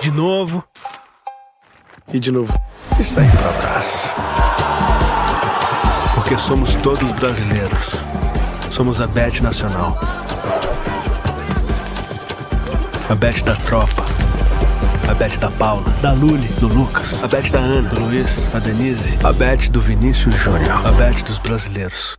de novo. E de novo. E sair pro abraço. Porque somos todos brasileiros. Somos a Bet Nacional. A Bet da tropa. A Bet da Paula, da Luli, do Lucas. A Bet da Ana, do Luiz, a Denise. A Bet do Vinícius Júnior. A Bet dos brasileiros.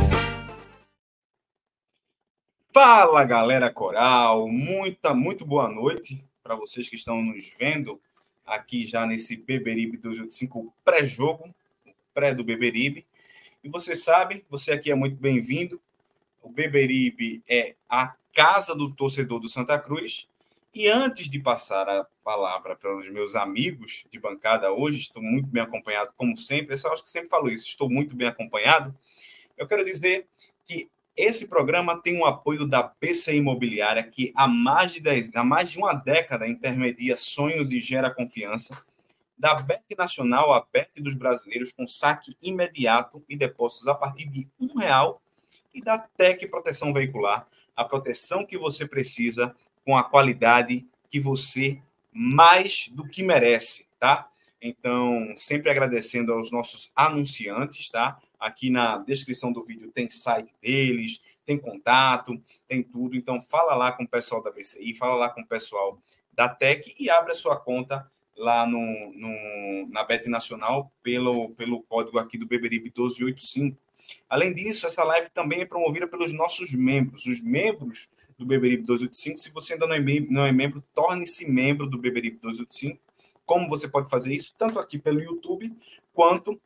Fala galera coral, muita, muito boa noite para vocês que estão nos vendo aqui já nesse Beberibe 285 pré-jogo, pré do Beberibe. E você sabe, você aqui é muito bem-vindo. O Beberibe é a casa do torcedor do Santa Cruz. E antes de passar a palavra para os meus amigos de bancada hoje, estou muito bem acompanhado, como sempre. Eu acho que sempre falo isso, estou muito bem acompanhado. Eu quero dizer que esse programa tem o apoio da BC Imobiliária, que há mais de 10, há mais de uma década intermedia sonhos e gera confiança. Da Bet Nacional, a Bet dos brasileiros, com saque imediato e depósitos a partir de um real. E da Tec Proteção Veicular, a proteção que você precisa com a qualidade que você mais do que merece, tá? Então, sempre agradecendo aos nossos anunciantes, tá? Aqui na descrição do vídeo tem site deles, tem contato, tem tudo. Então, fala lá com o pessoal da BCI, fala lá com o pessoal da Tec e abre a sua conta lá no, no, na Bet Nacional pelo, pelo código aqui do Beberibe 1285. Além disso, essa live também é promovida pelos nossos membros. Os membros do Beberibe 1285, se você ainda não é, membro, não é membro, torne-se membro do Beberibe 1285. Como você pode fazer isso? Tanto aqui pelo YouTube, quanto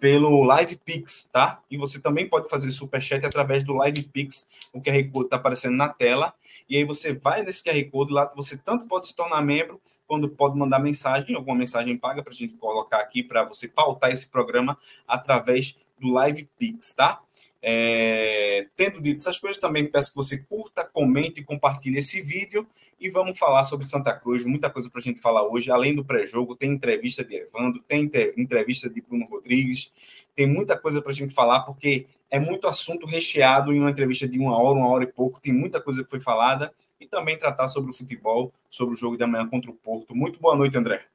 pelo Live Pix, tá? E você também pode fazer superchat através do Live Pix. O QR Code está aparecendo na tela. E aí você vai nesse QR Code lá, você tanto pode se tornar membro, quando pode mandar mensagem, alguma mensagem paga para a gente colocar aqui para você pautar esse programa através do Live Pix, tá? É, tendo dito essas coisas, também peço que você curta, comente e compartilhe esse vídeo. E vamos falar sobre Santa Cruz, muita coisa para a gente falar hoje. Além do pré-jogo, tem entrevista de Evandro, tem entrevista de Bruno Rodrigues, tem muita coisa para a gente falar, porque é muito assunto recheado em uma entrevista de uma hora, uma hora e pouco. Tem muita coisa que foi falada. E também tratar sobre o futebol, sobre o jogo de amanhã contra o Porto. Muito boa noite, André.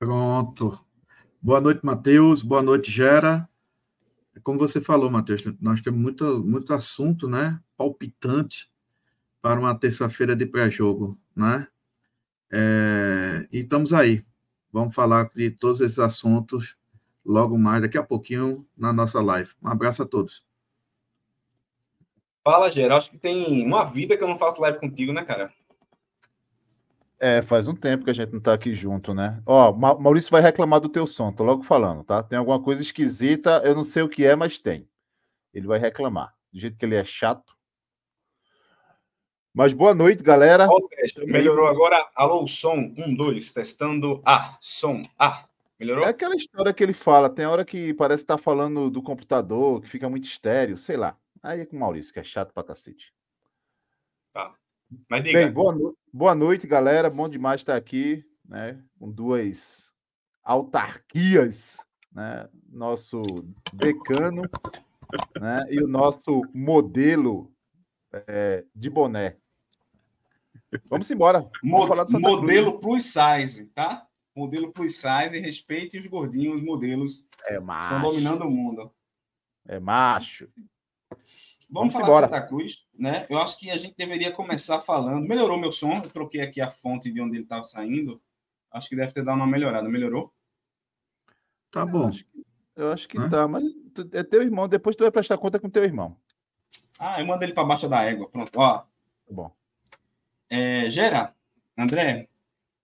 Pronto. Boa noite, Matheus. Boa noite, Gera. Como você falou, Matheus, nós temos muito, muito assunto, né? Palpitante para uma terça-feira de pré-jogo, né? É, e estamos aí. Vamos falar de todos esses assuntos logo mais, daqui a pouquinho, na nossa live. Um abraço a todos. Fala, Gera. Acho que tem uma vida que eu não faço live contigo, né, cara? É, faz um tempo que a gente não tá aqui junto, né? Ó, Maurício vai reclamar do teu som, tô logo falando, tá? Tem alguma coisa esquisita, eu não sei o que é, mas tem. Ele vai reclamar. Do jeito que ele é chato. Mas boa noite, galera. Ó, melhorou agora. Alô, som. Um, dois, testando. Ah, som. Ah, melhorou? É aquela história que ele fala. Tem hora que parece estar tá falando do computador, que fica muito estéreo, sei lá. Aí é com o Maurício, que é chato pra cacete. Tá. Mas diga. Bem, boa, no... boa noite, galera. Bom demais estar aqui, né? Com duas autarquias, né? Nosso decano, né? E o nosso modelo é, de boné. Vamos embora. Vamos falar modelo Cruz. plus size, tá? Modelo plus size, respeite os gordinhos, os modelos. É, mas... Estão dominando o mundo. É macho. Vamos, Vamos falar embora. de Santa Cruz, né? Eu acho que a gente deveria começar falando. Melhorou meu som, eu troquei aqui a fonte de onde ele estava saindo. Acho que deve ter dado uma melhorada. Melhorou? Tá bom. Eu acho que, eu acho que tá, mas é teu irmão. Depois tu vai prestar conta com teu irmão. Ah, eu mando ele para baixo da égua. Pronto, ó. Tá bom. É, Gera, André,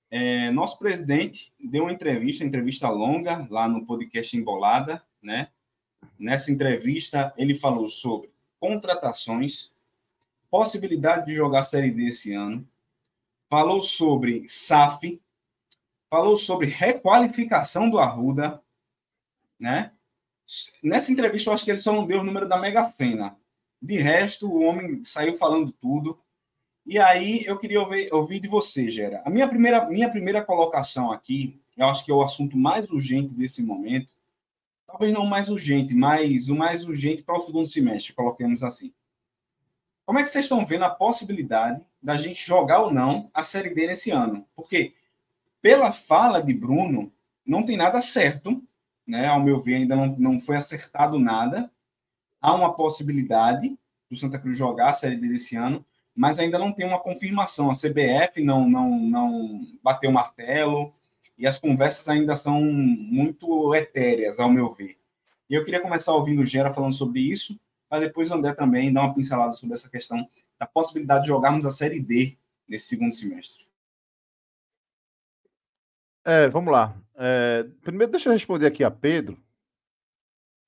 é, nosso presidente deu uma entrevista, entrevista longa, lá no podcast Embolada, né? Nessa entrevista, ele falou sobre contratações, possibilidade de jogar a Série D esse ano, falou sobre SAF, falou sobre requalificação do Arruda, né? Nessa entrevista, eu acho que ele só não deu o número da Mega Sena. De resto, o homem saiu falando tudo. E aí, eu queria ouvir, ouvir de você, Gera. A minha primeira, minha primeira colocação aqui, eu acho que é o assunto mais urgente desse momento, talvez não mais urgente, mas o mais urgente para o segundo semestre, coloquemos assim. Como é que vocês estão vendo a possibilidade da gente jogar ou não a Série D nesse ano? Porque, pela fala de Bruno, não tem nada certo, né? Ao meu ver, ainda não, não foi acertado nada. Há uma possibilidade do Santa Cruz jogar a Série D desse ano, mas ainda não tem uma confirmação. A CBF não, não, não bateu o martelo, e as conversas ainda são muito etéreas, ao meu ver. E eu queria começar ouvindo o Gera falando sobre isso, para depois André também dar uma pincelada sobre essa questão da possibilidade de jogarmos a Série D nesse segundo semestre. É, vamos lá. É, primeiro, deixa eu responder aqui a Pedro.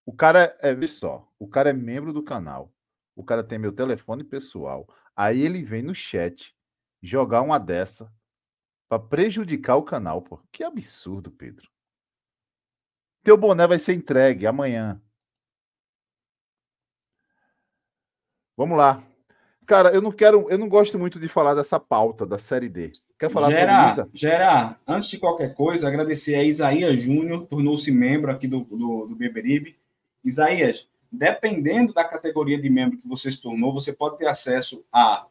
O cara é, vê só, o cara é membro do canal. O cara tem meu telefone pessoal. Aí ele vem no chat jogar uma dessa para prejudicar o canal, pô. Que absurdo, Pedro. Teu boné vai ser entregue amanhã. Vamos lá. Cara, eu não quero, eu não gosto muito de falar dessa pauta da série D. Quer falar Gera, sobre isso? Gera, antes de qualquer coisa, agradecer a Isaías Júnior, tornou-se membro aqui do, do, do Beberibe. Isaías, dependendo da categoria de membro que você se tornou, você pode ter acesso a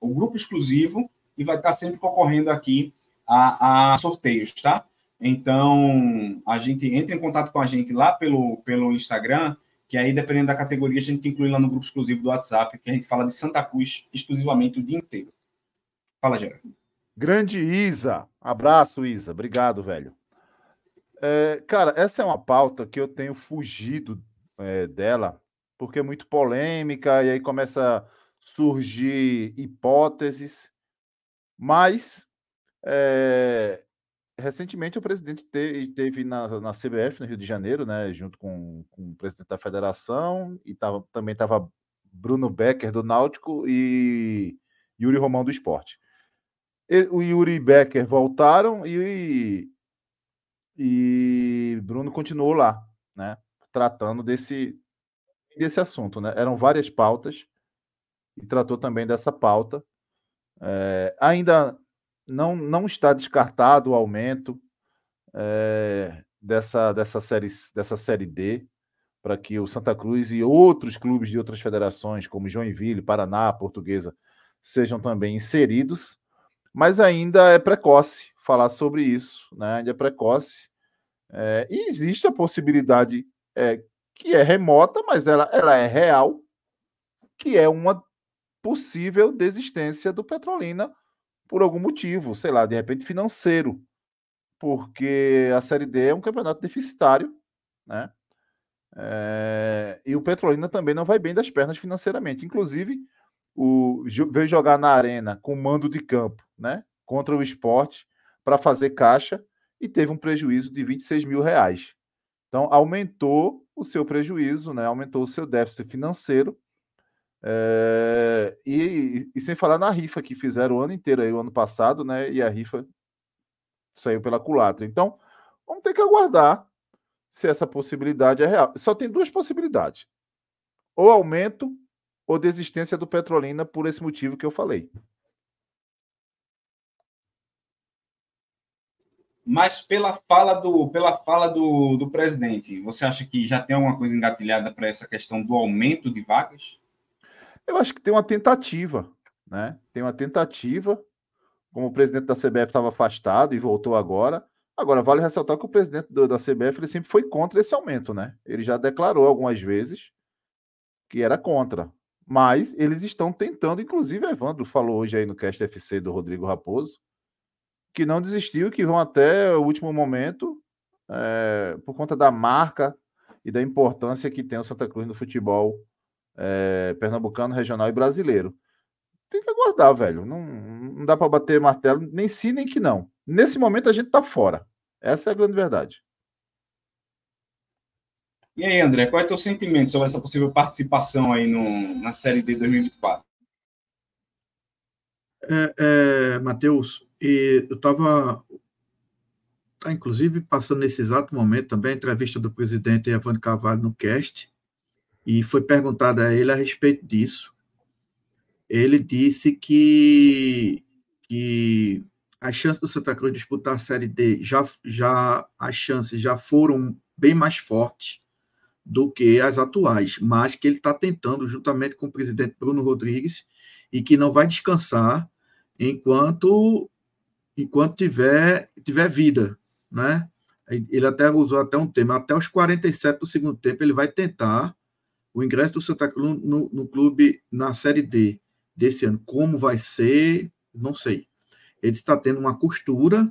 o grupo exclusivo e vai estar sempre concorrendo aqui a, a sorteios, tá? Então, a gente entra em contato com a gente lá pelo, pelo Instagram, que aí, dependendo da categoria, a gente inclui lá no grupo exclusivo do WhatsApp, que a gente fala de Santa Cruz exclusivamente o dia inteiro. Fala, Gerardo. Grande Isa. Abraço, Isa. Obrigado, velho. É, cara, essa é uma pauta que eu tenho fugido é, dela, porque é muito polêmica, e aí começa a surgir hipóteses. Mas, é, recentemente, o presidente teve, teve na, na, CBF, no Rio de Janeiro, né, junto com, com o presidente da federação, e tava, também estava Bruno Becker, do Náutico, e Yuri Romão, do Esporte. o Yuri e Becker voltaram e, e Bruno continuou lá, né, tratando desse, desse assunto. Né? Eram várias pautas, e tratou também dessa pauta. É, ainda não, não está descartado o aumento é, dessa, dessa, série, dessa série D para que o Santa Cruz e outros clubes de outras federações, como Joinville, Paraná, Portuguesa, sejam também inseridos, mas ainda é precoce falar sobre isso, né? ainda é precoce. É, e existe a possibilidade é, que é remota, mas ela, ela é real, que é uma possível desistência do Petrolina por algum motivo, sei lá, de repente financeiro, porque a Série D é um campeonato deficitário, né? É, e o Petrolina também não vai bem das pernas financeiramente. Inclusive, o, veio jogar na arena com mando de campo, né? Contra o esporte para fazer caixa e teve um prejuízo de 26 mil reais. Então, aumentou o seu prejuízo, né? aumentou o seu déficit financeiro é, e, e, sem falar na rifa que fizeram o ano inteiro aí, o ano passado, né? E a rifa saiu pela culatra. Então, vamos ter que aguardar se essa possibilidade é real. Só tem duas possibilidades: ou aumento ou desistência do Petrolina por esse motivo que eu falei. Mas pela fala do, pela fala do, do presidente, você acha que já tem alguma coisa engatilhada para essa questão do aumento de vagas? Eu acho que tem uma tentativa, né? Tem uma tentativa, como o presidente da CBF estava afastado e voltou agora, Agora, vale ressaltar que o presidente do, da CBF ele sempre foi contra esse aumento, né? Ele já declarou algumas vezes que era contra. Mas eles estão tentando, inclusive, Evandro falou hoje aí no Cast FC do Rodrigo Raposo, que não desistiu, que vão até o último momento, é, por conta da marca e da importância que tem o Santa Cruz no futebol é, pernambucano, regional e brasileiro. Tem que aguardar, velho. Não, não dá para bater martelo, nem sim, nem que não. Nesse momento a gente tá fora. Essa é a grande verdade. E aí, André, qual é o teu sentimento sobre essa possível participação aí no, na Série D 2024? É, é, Matheus, eu estava, tá, inclusive, passando nesse exato momento também a entrevista do presidente Evandro Carvalho no cast, e foi perguntada a ele a respeito disso. Ele disse que, que as chances do Santa Cruz disputar a Série D já, já as chances já foram bem mais fortes do que as atuais, mas que ele está tentando, juntamente com o presidente Bruno Rodrigues, e que não vai descansar enquanto enquanto tiver tiver vida, né? Ele até usou até um tema, até os 47 do segundo tempo ele vai tentar o ingresso do Santa Cruz no, no clube na Série D desse ano. Como vai ser, não sei. Ele está tendo uma costura,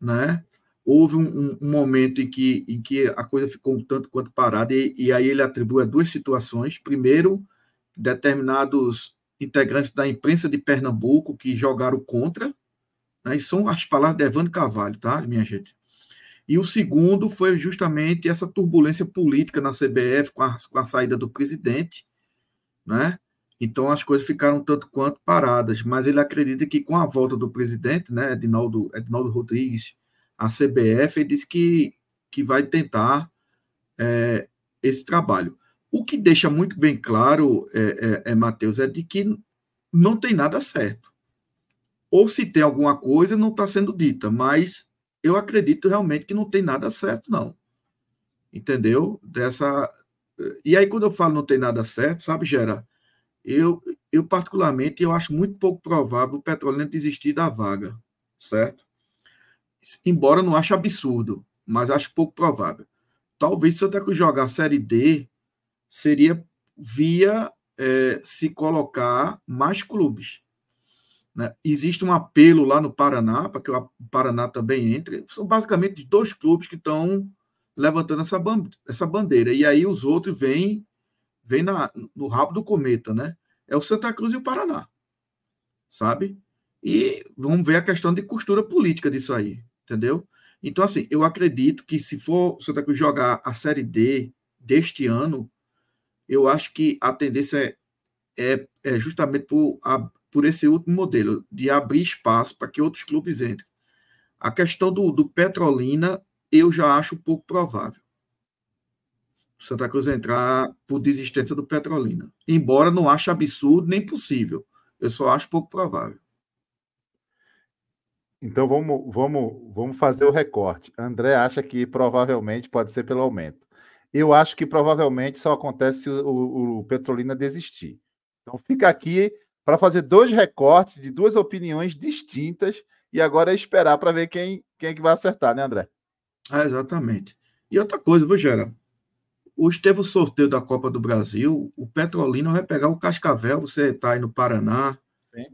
né? houve um, um, momento em que, em que a coisa ficou um tanto quanto parada, e, e aí ele atribui a duas situações. Primeiro, determinados integrantes da imprensa de Pernambuco que jogaram contra, né, e são as palavras de Evandro Carvalho, tá, minha gente? E o segundo foi justamente essa turbulência política na CBF com a, com a saída do presidente, né? Então as coisas ficaram tanto quanto paradas, mas ele acredita que com a volta do presidente, né, Edinaldo, Edinaldo Rodrigues, a CBF disse que, que vai tentar é, esse trabalho. O que deixa muito bem claro, é, é, é, Matheus, é de que não tem nada certo. Ou se tem alguma coisa, não está sendo dita, mas eu acredito realmente que não tem nada certo, não. Entendeu? Dessa. E aí, quando eu falo não tem nada certo, sabe, Gera? Eu, eu particularmente, eu acho muito pouco provável o Petrolina desistir da vaga, certo? embora não ache absurdo, mas acho pouco provável. Talvez Santa Cruz jogar a Série D seria via é, se colocar mais clubes. Né? Existe um apelo lá no Paraná, para que o Paraná também entre. São basicamente dois clubes que estão levantando essa, essa bandeira. E aí os outros vêm, vêm na, no rabo do cometa, né? É o Santa Cruz e o Paraná. Sabe? E vamos ver a questão de costura política disso aí entendeu? Então, assim, eu acredito que se for o Santa Cruz jogar a Série D deste ano, eu acho que a tendência é, é, é justamente por, a, por esse último modelo, de abrir espaço para que outros clubes entrem. A questão do, do Petrolina, eu já acho pouco provável. O Santa Cruz entrar por desistência do Petrolina. Embora não ache absurdo nem possível. Eu só acho pouco provável. Então vamos, vamos, vamos fazer o recorte. André acha que provavelmente pode ser pelo aumento. Eu acho que provavelmente só acontece se o, o Petrolina desistir. Então fica aqui para fazer dois recortes de duas opiniões distintas e agora é esperar para ver quem, quem é que vai acertar, né, André? É, exatamente. E outra coisa, viu, Gera? Hoje teve o sorteio da Copa do Brasil, o Petrolina vai pegar o Cascavel, você está aí no Paraná,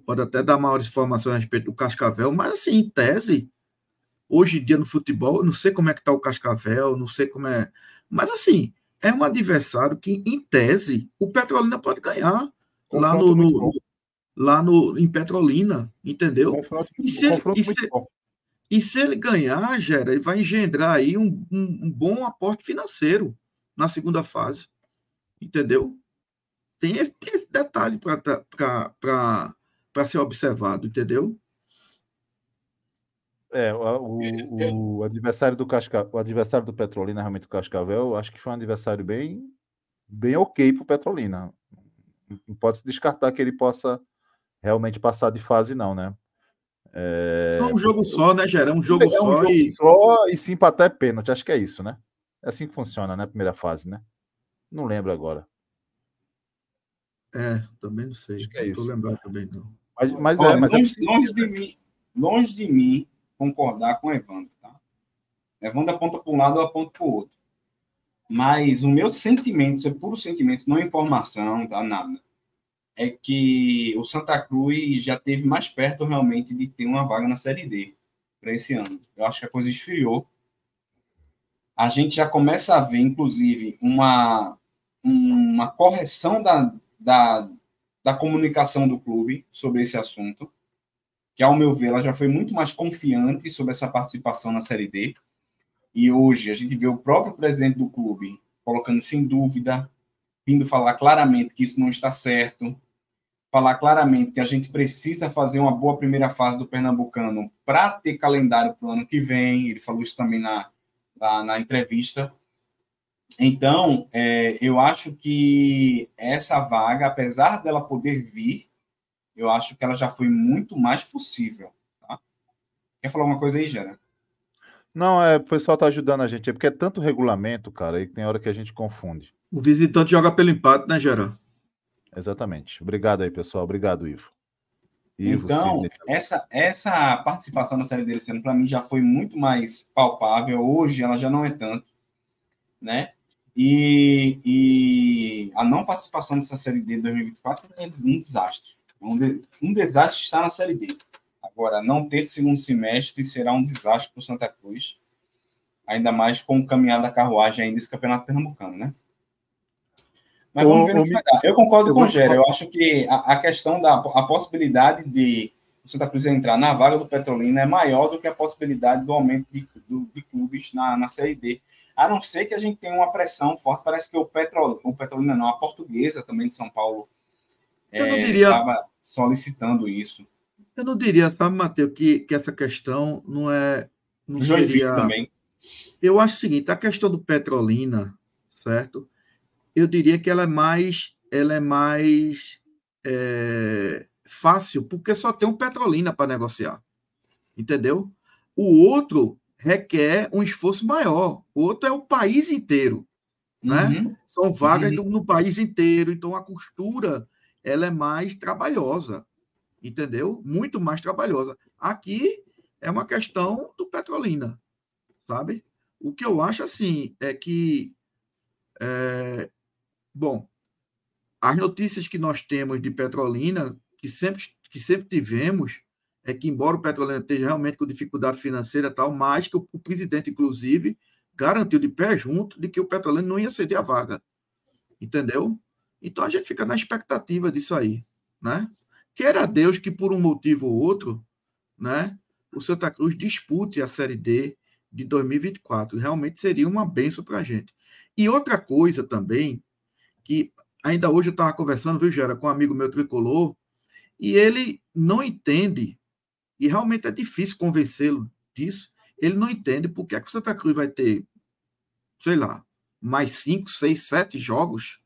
Pode até dar maiores informações a respeito do Cascavel, mas assim, em tese, hoje em dia no futebol, eu não sei como é que está o Cascavel, não sei como é. Mas assim, é um adversário que, em tese, o Petrolina pode ganhar lá no, no lá no, em Petrolina, entendeu? e, se ele, e, se, e se ele ganhar, Gera, ele vai engendrar aí um, um, um bom aporte financeiro na segunda fase, entendeu? Tem esse, tem esse detalhe para para ser observado, entendeu? É, o, o, o adversário do Casca, o adversário do Petrolina, realmente o Cascavel, acho que foi um adversário bem, bem ok para o Petrolina. Não pode se descartar que ele possa realmente passar de fase, não, né? É, é um jogo só, né, Gerão? Um jogo, é um só, jogo e... só e se empatar é pênalti. Acho que é isso, né? É assim que funciona, né? Primeira fase, né? Não lembro agora. É, também não sei. Acho que é não isso. lembrando também, não. Mas, mas, Olha, é, mas é longe, é longe, de mim, longe de mim concordar com o Evandro, tá? é, vão da ponta para um lado ou a ponta para o outro. Mas o meu sentimento, isso é puro sentimento, não é informação, tá? Nada. É que o Santa Cruz já teve mais perto realmente de ter uma vaga na Série D para esse ano. Eu acho que a coisa esfriou. A gente já começa a ver, inclusive, uma, uma correção da, da, da comunicação do clube sobre esse assunto, que, ao meu ver, ela já foi muito mais confiante sobre essa participação na Série D. E hoje a gente vê o próprio presidente do clube colocando sem dúvida, vindo falar claramente que isso não está certo, falar claramente que a gente precisa fazer uma boa primeira fase do Pernambucano para ter calendário para o ano que vem. Ele falou isso também na, na, na entrevista. Então, é, eu acho que essa vaga, apesar dela poder vir, eu acho que ela já foi muito mais possível. Tá? Quer falar uma coisa aí, Gera? Não, é, o pessoal tá ajudando a gente, é porque é tanto regulamento, cara, e tem hora que a gente confunde. O visitante joga pelo empate, né, Gerard? Exatamente. Obrigado aí, pessoal. Obrigado, Ivo. Ivo então, essa, essa participação na Série D esse ano, para mim, já foi muito mais palpável. Hoje ela já não é tanto, né? E, e a não participação dessa Série D de 2024 é um desastre. Um, de, um desastre está na Série D. Agora, não ter segundo semestre será um desastre para o Santa Cruz, ainda mais com o caminhar da carruagem ainda desse campeonato pernambucano, né? Mas vamos ver no que vai dar. Eu concordo eu com o Gera. Eu acho que a, a, questão da a possibilidade de o Santa Cruz entrar na vaga do Petrolina é maior do que a possibilidade do aumento de, do, de clubes na, na Série D. A não ser que a gente tenha uma pressão forte. Parece que o, Petro, o Petrolina não, a portuguesa também de São Paulo estava é, solicitando isso. Eu não diria, sabe, Matheus, que, que essa questão não é. Não seria... também. Eu acho o seguinte: a questão do Petrolina, certo? Eu diria que ela é mais. Ela é mais é, fácil, porque só tem um Petrolina para negociar. Entendeu? O outro requer um esforço maior. O outro é o país inteiro. Né? Uhum. São vagas uhum. no, país inteiro, então a costura ela é mais trabalhosa entendeu? Muito mais trabalhosa. Aqui é uma questão do Petrolina, sabe? O que eu acho assim é que, é, bom, as notícias que nós temos de Petrolina, que sempre, que sempre tivemos, é que embora o Petrolina esteja realmente com dificuldade financeira tal, mas que o, o presidente, inclusive, garantiu de pé junto de que o Petrolina não ia ceder a vaga. Entendeu? Então a gente fica na expectativa disso aí, né? Queira Deus que, por um motivo ou outro, né, o Santa Cruz dispute a Série D de 2024. Realmente seria uma benção para a gente. E outra coisa também, que ainda hoje eu estava conversando, viu, Gera, com um amigo meu tricolor, e ele não entende, e realmente é difícil convencê-lo disso, ele não entende por que, é que o Santa Cruz vai ter, sei lá, mais cinco, seis, sete jogos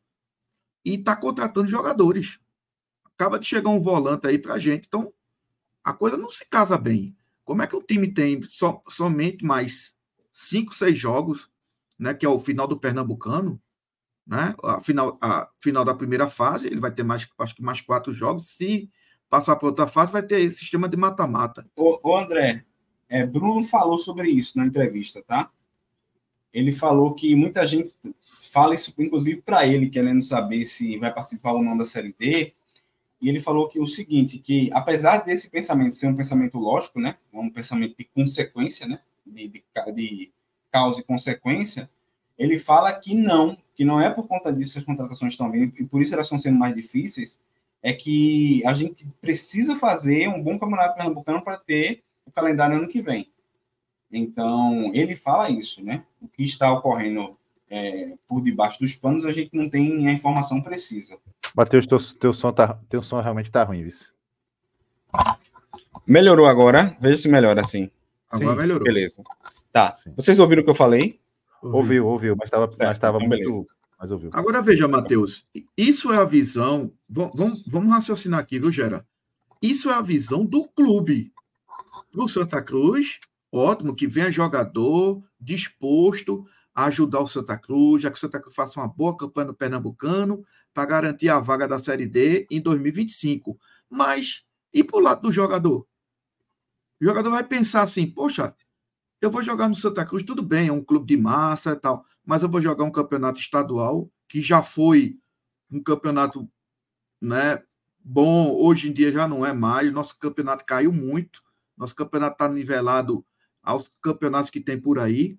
e está contratando jogadores acaba de chegar um volante aí para a gente. Então, a coisa não se casa bem. Como é que o time tem so, somente mais cinco, seis jogos, né, que é o final do Pernambucano, né, a final, a final da primeira fase, ele vai ter mais, acho que mais quatro jogos. Se passar para outra fase, vai ter sistema de mata-mata. Ô, ô, André, é, Bruno falou sobre isso na entrevista, tá? Ele falou que muita gente fala isso, inclusive para ele, querendo saber se vai participar ou não da Série D, e ele falou que o seguinte, que apesar desse pensamento ser um pensamento lógico, né, um pensamento de consequência, né, de, de, de causa e consequência, ele fala que não, que não é por conta disso que as contratações estão vindo, e por isso elas estão sendo mais difíceis, é que a gente precisa fazer um bom campeonato pernambucano para ter o calendário ano que vem. Então, ele fala isso, né? O que está ocorrendo é, por debaixo dos panos, a gente não tem a informação precisa. Matheus, teu, teu, som, tá, teu som realmente tá ruim, vice. Melhorou agora? Veja se melhora assim. Agora Sim. melhorou. Beleza. Tá. Sim. Vocês ouviram o que eu falei? Ouviu, ouviu, mas estava mas tava então, muito. Mas ouviu. Agora veja, Matheus. Isso é a visão. Vamos, vamos raciocinar aqui, viu, Gera? Isso é a visão do clube. Para o Santa Cruz, ótimo, que venha jogador disposto a ajudar o Santa Cruz, já que o Santa Cruz faça uma boa campanha no Pernambucano para garantir a vaga da Série D em 2025. Mas, e para o lado do jogador? O jogador vai pensar assim, poxa, eu vou jogar no Santa Cruz, tudo bem, é um clube de massa e tal, mas eu vou jogar um campeonato estadual que já foi um campeonato né, bom, hoje em dia já não é mais, nosso campeonato caiu muito, nosso campeonato está nivelado aos campeonatos que tem por aí,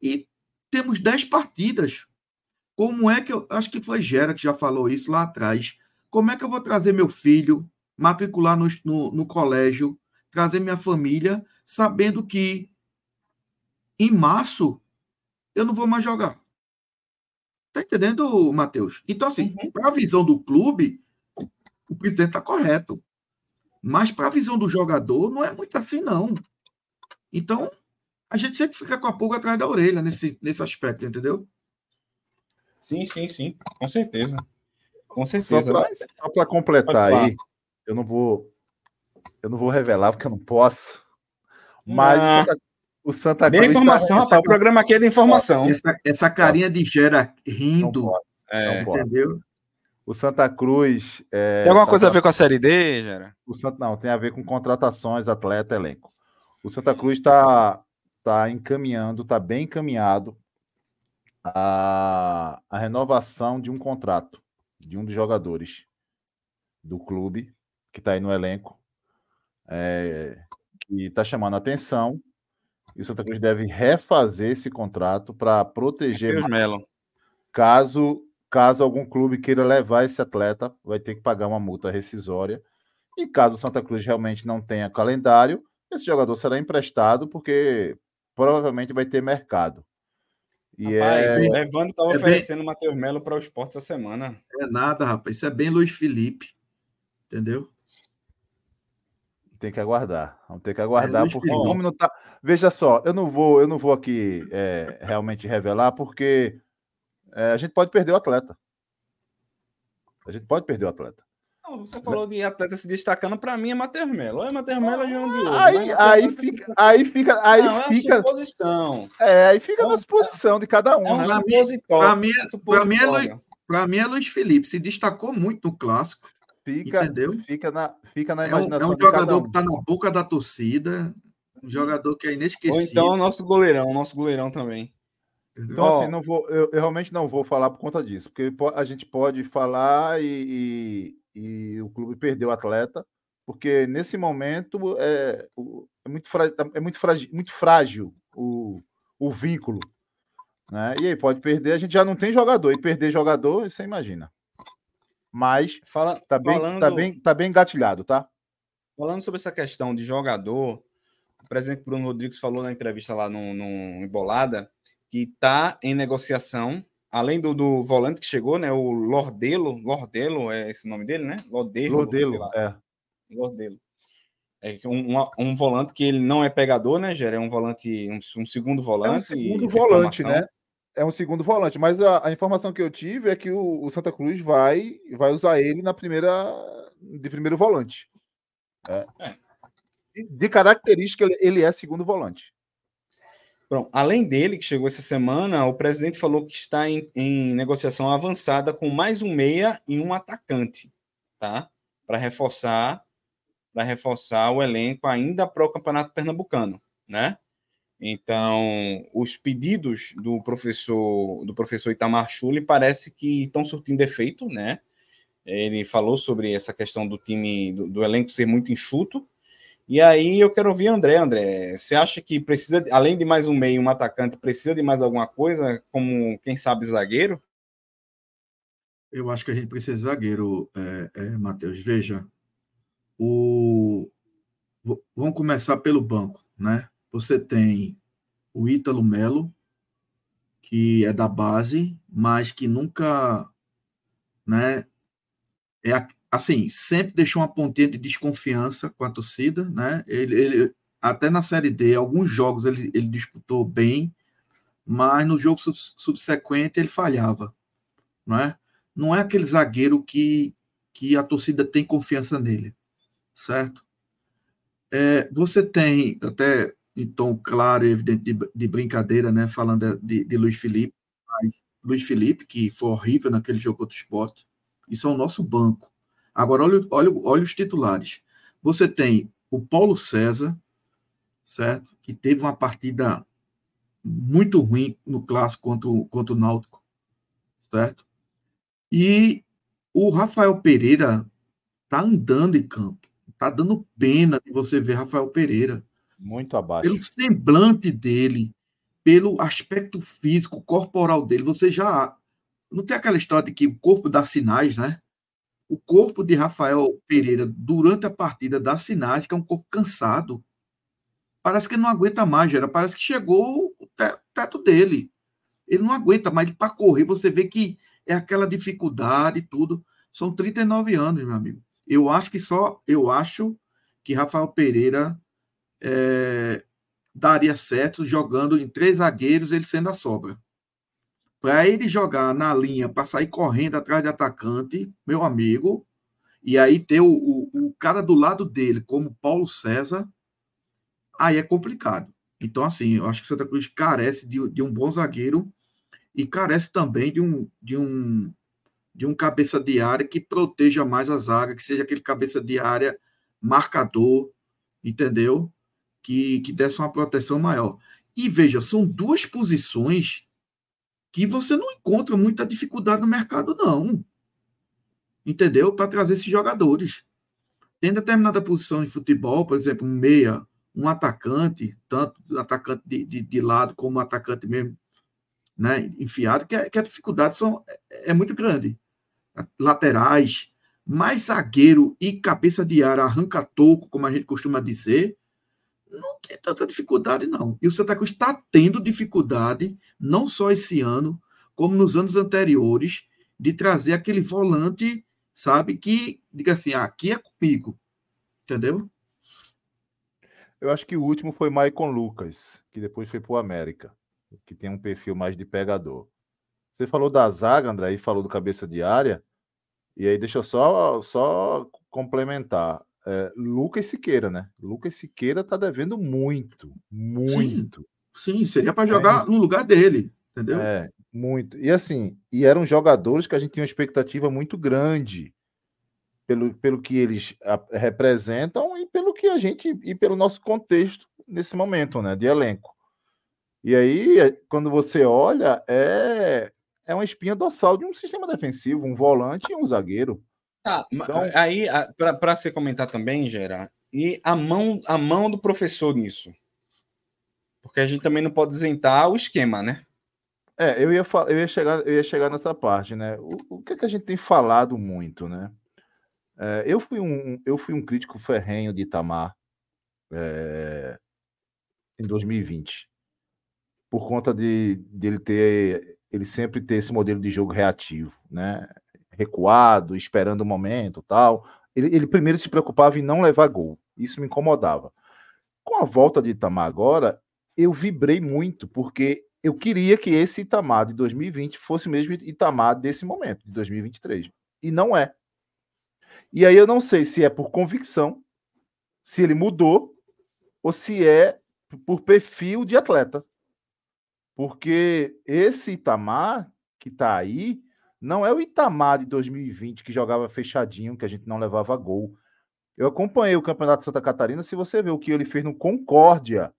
e temos 10 partidas. Como é que eu. Acho que foi Gera que já falou isso lá atrás. Como é que eu vou trazer meu filho, matricular no, no, no colégio, trazer minha família, sabendo que em março eu não vou mais jogar? Tá entendendo, Matheus? Então, assim, uhum. para a visão do clube, o presidente está correto. Mas para a visão do jogador, não é muito assim, não. Então, a gente sempre fica com a pulga atrás da orelha nesse, nesse aspecto, entendeu? Sim, sim, sim. Com certeza. Com certeza. Só para completar aí, eu não vou eu não vou revelar porque eu não posso. Mas ah, o Santa Cruz. Dê informação, tá, rapaz. O programa aqui é de informação. Essa, essa carinha de Gera rindo. É, entendeu? O Santa Cruz. É, tem alguma tá coisa a ver com a Série D, Gera? O Santa, não, tem a ver com contratações, atleta, elenco. O Santa Cruz está tá encaminhando, está bem encaminhado a, a renovação de um contrato de um dos jogadores do clube que está aí no elenco, é, que está chamando a atenção. E o Santa Cruz deve refazer esse contrato para proteger. Melo. Caso, caso algum clube queira levar esse atleta, vai ter que pagar uma multa rescisória. E caso o Santa Cruz realmente não tenha calendário, esse jogador será emprestado, porque provavelmente vai ter mercado. E rapaz, é... o Evandro estava é oferecendo bem... o Matheus Melo para o esporte essa semana. É nada, rapaz. Isso é bem Luiz Felipe. Entendeu? Tem que aguardar. Vamos ter que aguardar, é porque o nome não tá. Veja só, eu não vou, eu não vou aqui é, realmente revelar, porque é, a gente pode perder o atleta. A gente pode perder o atleta. Não, você falou de atleta se destacando, para mim é Matheus Melo. É Matheus Melo é João. Aí, aí, fica, aí fica. Aí não, fica. É suposição. É, aí fica na suposição de cada um. É né? Para mim, para mim, é Luiz, mim é Luiz Felipe. Se destacou muito no clássico. Fica, entendeu? Fica na, fica na imaginação. É um, é um jogador um. que está na boca da torcida. Um jogador que é inesquecível. Ou então o nosso goleirão, o nosso goleirão também. Então, assim, não vou, eu, eu, realmente não vou falar por conta disso, porque a gente pode falar e, e o clube perdeu o atleta, porque nesse momento é, é muito, frágil, é muito, frágil, muito frágil o, o vínculo. Né? E aí pode perder, a gente já não tem jogador, e perder jogador, você imagina. Mas Fala, tá, bem, falando, tá, bem, tá bem engatilhado, tá? Falando sobre essa questão de jogador, o presidente Bruno Rodrigues falou na entrevista lá no, no Embolada que está em negociação além do, do volante que chegou, né? O Lordelo, Lordelo é esse nome dele, né? Lordelo, Lordelo é. Lordelo. É um, um, um, volante que ele não é pegador, né, Gera? É um volante, um, um segundo volante. É um segundo volante, né? É um segundo volante, mas a, a, informação que eu tive é que o, o, Santa Cruz vai, vai usar ele na primeira de primeiro volante. É. É. De, de característica, ele é segundo volante. Pronto. Além dele, que chegou essa semana, o presidente falou que está em, em negociação avançada com mais um meia e um atacante, tá? Para reforçar, para reforçar o elenco ainda para o Campeonato Pernambucano, né? Então, os pedidos do professor do professor Itamar Chuli parece que estão surtindo efeito, né? Ele falou sobre essa questão do time, do, do elenco ser muito enxuto, e aí eu quero ouvir André. André, você acha que precisa, além de mais um meio, um atacante, precisa de mais alguma coisa, como quem sabe zagueiro? Eu acho que a gente precisa de zagueiro, é, é, Matheus. Veja, o... vamos começar pelo banco, né? Você tem o Ítalo Melo, que é da base, mas que nunca, né? É, assim, sempre deixou uma pontinha de desconfiança com a torcida, né? Ele, ele até na Série D, alguns jogos ele, ele disputou bem, mas no jogo subsequente ele falhava, não é? Não é aquele zagueiro que, que a torcida tem confiança nele, certo? É, você tem, até em tom claro e evidente de, de brincadeira, né? Falando de, de Luiz Felipe, Luiz Felipe, que foi horrível naquele jogo contra o esporte, isso é o nosso banco. Agora, olha, olha, olha os titulares. Você tem o Paulo César, certo? Que teve uma partida muito ruim no clássico contra o, contra o Náutico, certo? E o Rafael Pereira tá andando em campo, tá dando pena de você ver Rafael Pereira. Muito abaixo. Pelo semblante dele, pelo aspecto físico, corporal dele, você já. Não tem aquela história de que o corpo dá sinais, né? O corpo de Rafael Pereira, durante a partida, dá sinais que é um corpo cansado. Parece que ele não aguenta mais, Gera. Parece que chegou o teto dele. Ele não aguenta mais para correr. Você vê que é aquela dificuldade e tudo. São 39 anos, meu amigo. Eu acho que só. Eu acho que Rafael Pereira é, daria certo jogando em três zagueiros, ele sendo a sobra. Para ele jogar na linha, para sair correndo atrás de atacante, meu amigo, e aí ter o, o, o, cara do lado dele, como Paulo César, aí é complicado. Então, assim, eu acho que Santa Cruz carece de, de um bom zagueiro e carece também de um, de um de um cabeça de área que proteja mais a zaga, que seja aquele cabeça de área marcador, entendeu? Que, que desse uma proteção maior. E veja, são duas posições que você não encontra muita dificuldade no mercado, não. Entendeu? Para trazer esses jogadores. Tem determinada posição em futebol, por exemplo, um meia, um atacante, tanto atacante de, de, de lado como atacante mesmo, né, enfiado, que, a, que a dificuldade são, é, é muito grande. Laterais, mais zagueiro e cabeça de área arranca-toco, como a gente costuma dizer, não tem tanta dificuldade, não. E o Santa Cruz está tendo dificuldade, não só esse ano, como nos anos anteriores, de trazer aquele volante, sabe, que diga assim: ah, aqui é comigo. Entendeu? Eu acho que o último foi Maicon Lucas, que depois foi para o América, que tem um perfil mais de pegador. Você falou da zaga, André, e falou do cabeça de área. E aí, deixa eu só, só complementar é, Lucas Siqueira, né? Lucas Siqueira tá devendo muito, muito. Sim, sim seria para jogar é, no lugar dele, entendeu? É, muito. E assim, e eram jogadores que a gente tinha uma expectativa muito grande pelo, pelo que eles representam e pelo que a gente e pelo nosso contexto nesse momento, né, de elenco. E aí, é, quando você olha, é é uma espinha dorsal de um sistema defensivo, um volante e um zagueiro. Tá, então, aí, para você comentar também, Gera, e a mão, a mão do professor nisso? Porque a gente também não pode isentar o esquema, né? É, eu ia, eu ia, chegar, eu ia chegar nessa parte, né? O, o que, é que a gente tem falado muito, né? É, eu, fui um, eu fui um crítico ferrenho de Itamar é, em 2020, por conta de, de ele ter ele sempre ter esse modelo de jogo reativo, né? Recuado, esperando o momento tal. Ele, ele, primeiro se preocupava em não levar gol. Isso me incomodava. Com a volta de Itamar agora, eu vibrei muito, porque eu queria que esse Itamar de 2020 fosse mesmo Itamar desse momento, de 2023. E não é. E aí eu não sei se é por convicção, se ele mudou, ou se é por perfil de atleta. Porque esse Itamar que está aí, não é o Itamar de 2020 que jogava fechadinho, que a gente não levava gol. Eu acompanhei o Campeonato de Santa Catarina. Se você ver o que ele fez no Concórdia,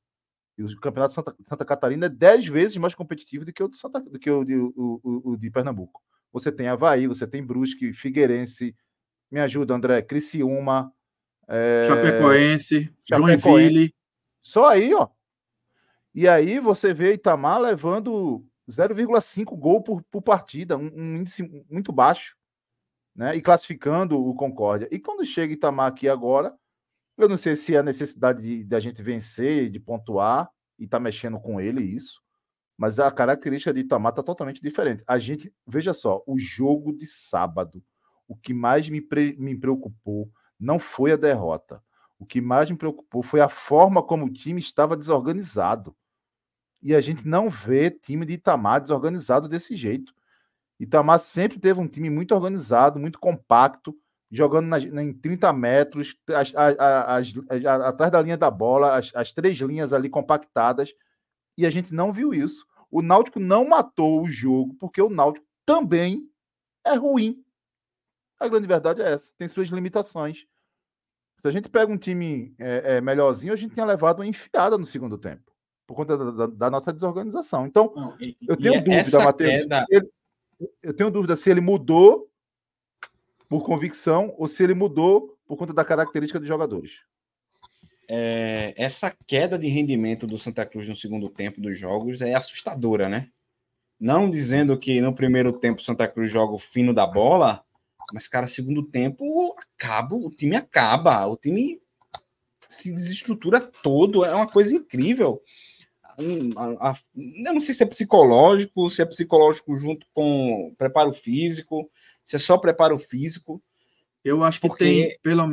e o Campeonato de Santa, Santa Catarina é dez vezes mais competitivo do que o de, Santa, do que o de, o, o, o de Pernambuco. Você tem Havaí, você tem Brusque, Figueirense, me ajuda, André, Criciúma, é... Chapecoense, Chapecoense, Joinville. Só aí, ó. E aí você vê Itamar levando 0,5 gol por, por partida, um, um, índice muito baixo, né? E classificando o Concórdia. E quando chega Itamar aqui agora, eu não sei se é a necessidade de, a gente vencer, de pontuar, e tá mexendo com ele isso, mas a característica de Itamar tá totalmente diferente. A gente, veja só, o jogo de sábado, o que mais me, pre, me preocupou não foi a derrota. O que mais me preocupou foi a forma como o time estava desorganizado. E a gente não vê time de Itamar desorganizado desse jeito. Itamar sempre teve um time muito organizado, muito compacto, jogando em 30 metros, as, as, as, atrás da linha da bola, as, três linhas ali compactadas. E a gente não viu isso. O Náutico não matou o jogo, porque o Náutico também é ruim. A grande verdade é essa, tem suas limitações. Se a gente pega um time é, é, melhorzinho, a gente tinha levado uma enfiada no segundo tempo, por conta da, da, da nossa desorganização. Então, Não, e, eu tenho dúvida, Matheus. Queda... eu tenho dúvida se ele mudou por convicção ou se ele mudou por conta da característica dos jogadores. É, essa queda de rendimento do Santa Cruz no segundo tempo dos jogos é assustadora, né? Não dizendo que no primeiro tempo o Santa Cruz joga o fino da bola, mas, cara, segundo tempo acaba, o time acaba, o time se desestrutura todo, é uma coisa incrível. A, a, eu não sei se é psicológico, se é psicológico junto com preparo físico, se é só preparo físico. Eu acho que porque... tem, pelo,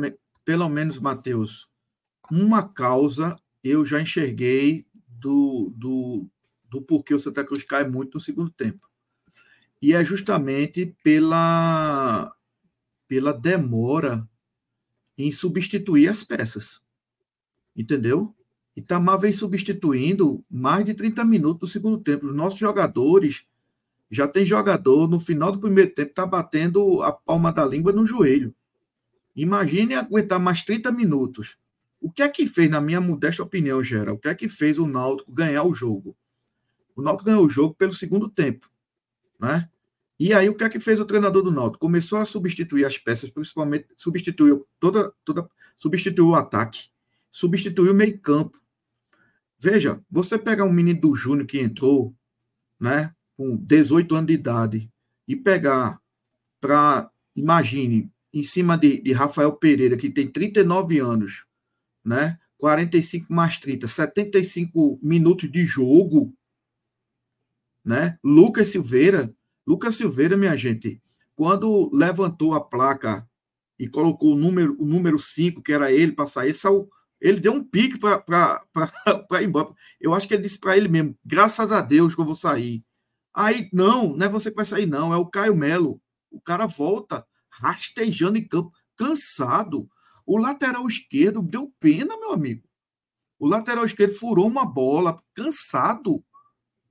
pelo menos, Matheus, uma causa eu já enxerguei do, do, do porquê o Santa Cruz cai muito no segundo tempo. E é justamente pela, pela demora em substituir as peças. Entendeu? Itamar vem substituindo mais de 30 minutos no segundo tempo. Os nossos jogadores, já tem jogador no final do primeiro tempo, está batendo a palma da língua no joelho. Imagine aguentar mais 30 minutos. O que é que fez, na minha modesta opinião, Gera? O que é que fez o Náutico ganhar o jogo? O Náutico ganhou o jogo pelo segundo tempo, né? E aí o que é que fez o treinador do Náutico? Começou a substituir as peças, principalmente substituiu toda, toda substituiu o ataque, substituiu o meio-campo. Veja, você pegar um menino do Júnior que entrou, né, com 18 anos de idade e pegar para imagine em cima de, de Rafael Pereira que tem 39 anos, né? 45 mais 30, 75 minutos de jogo, né? Lucas Silveira, Lucas Silveira, minha gente, quando levantou a placa e colocou o número, o número 5, que era ele, para sair, saiu, ele deu um pique para ir embora. Eu acho que ele disse para ele mesmo: graças a Deus que eu vou sair. Aí, não, não é você que vai sair, não, é o Caio Melo. O cara volta rastejando em campo, cansado. O lateral esquerdo deu pena, meu amigo. O lateral esquerdo furou uma bola, cansado.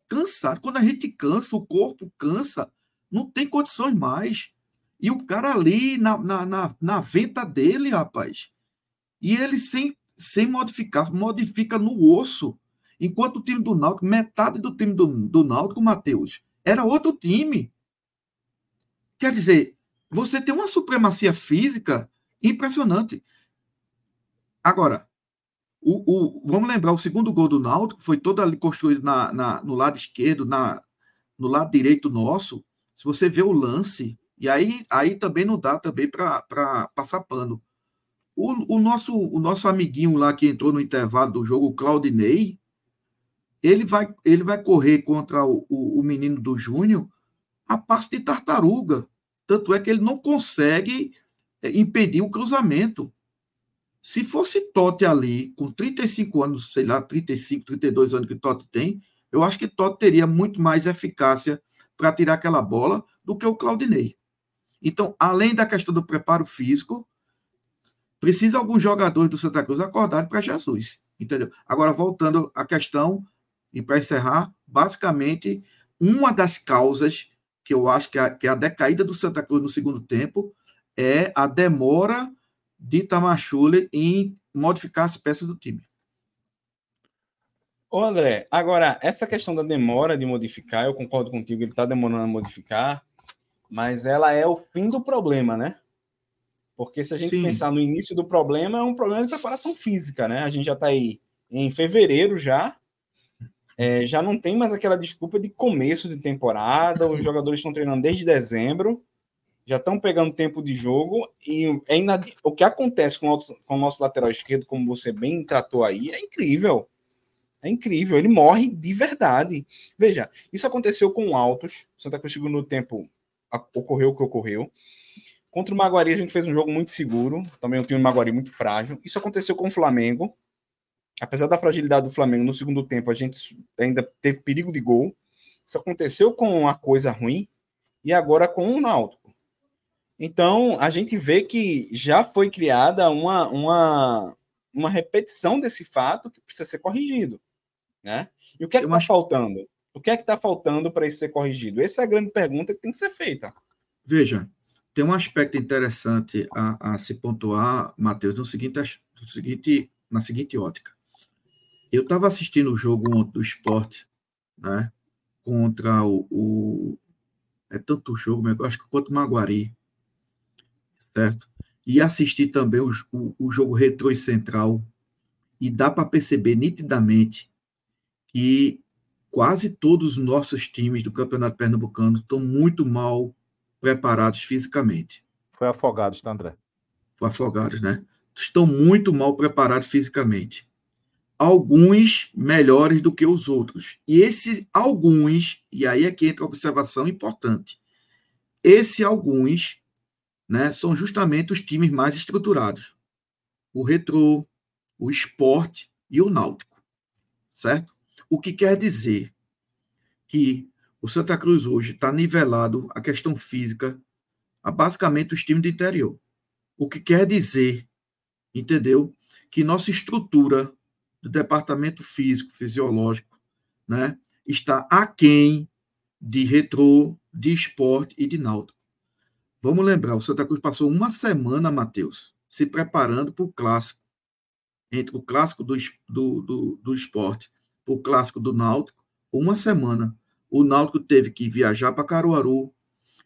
Cansado. Quando a gente cansa, o corpo cansa, não tem condições mais. E o cara ali na, na, na, na venta dele, rapaz. E ele sem, sem modificar, modifica no osso. Enquanto o time do Náutico, metade do time do, do Náutico, Matheus, era outro time. Quer dizer, você tem uma supremacia física impressionante. Agora, o, o, vamos lembrar, o segundo gol do Náutico foi todo ali construído na, na, no lado esquerdo, na, no lado direito nosso. Se você vê o lance, e aí, aí também não dá também para passar pano. O, o, nosso, o nosso amiguinho lá que entrou no intervalo do jogo, o Claudinei, ele vai, ele vai correr contra o, o, o menino do Júnior a passo de tartaruga. Tanto é que ele não consegue é, impedir o cruzamento. Se fosse Totti ali, com 35 anos, sei lá, 35, 32 anos que Totti tem, eu acho que Totti teria muito mais eficácia para tirar aquela bola do que o Claudinei. Então, além da questão do preparo físico, precisa alguns jogadores do Santa Cruz acordarem para Jesus, entendeu? Agora, voltando à questão, e para encerrar, basicamente, uma das causas que eu acho que a, que a decaída do Santa Cruz no segundo tempo é a demora de Tamachule em modificar as peças do time. Ô André, agora, essa questão da demora de modificar, eu concordo contigo, ele está demorando a modificar, mas ela é o fim do problema, né? Porque se a gente Sim. pensar no início do problema, é um problema de preparação física, né? A gente já está aí em fevereiro já, é, já não tem mais aquela desculpa de começo de temporada, os jogadores estão treinando desde dezembro, já estão pegando tempo de jogo, e é inad... o que acontece com o, nosso, com o nosso lateral esquerdo, como você bem tratou aí, é incrível. É incrível, ele morre de verdade. Veja, isso aconteceu com o Altos, Santa Cruz segundo tempo ocorreu o que ocorreu. Contra o Maguari a gente fez um jogo muito seguro, também um time do Maguari muito frágil. Isso aconteceu com o Flamengo, apesar da fragilidade do Flamengo no segundo tempo, a gente ainda teve perigo de gol. Isso aconteceu com a coisa ruim e agora com o Náutico. Então, a gente vê que já foi criada uma, uma, uma repetição desse fato que precisa ser corrigido. Né? E o que é que está acho... faltando? O que é que está faltando para isso ser corrigido? Essa é a grande pergunta que tem que ser feita. Veja, tem um aspecto interessante a, a se pontuar, Matheus, no seguinte, no seguinte, na seguinte ótica. Eu estava assistindo o jogo do esporte, né? Contra o, o é tanto jogo, eu acho que contra o Maguari, certo? E assisti também o, o, o jogo Retro e Central, e dá para perceber nitidamente que quase todos os nossos times do Campeonato Pernambucano estão muito mal preparados fisicamente. Foi afogados, tá, André? Foi afogados, né? Estão muito mal preparados fisicamente. Alguns melhores do que os outros. E esses alguns, e aí é que entra a observação importante. Esses alguns né, são justamente os times mais estruturados. O Retrô, o Esporte e o Náutico. Certo? O que quer dizer que o Santa Cruz hoje está nivelado a questão física a basicamente os times do interior. O que quer dizer, entendeu? Que nossa estrutura do departamento físico, fisiológico, né, está aquém de retrô, de esporte e de náutico. Vamos lembrar, o Santa Cruz passou uma semana, Matheus, se preparando para o clássico. Entre o clássico do, do, do, do esporte o clássico do Náutico, uma semana o Náutico teve que viajar para Caruaru,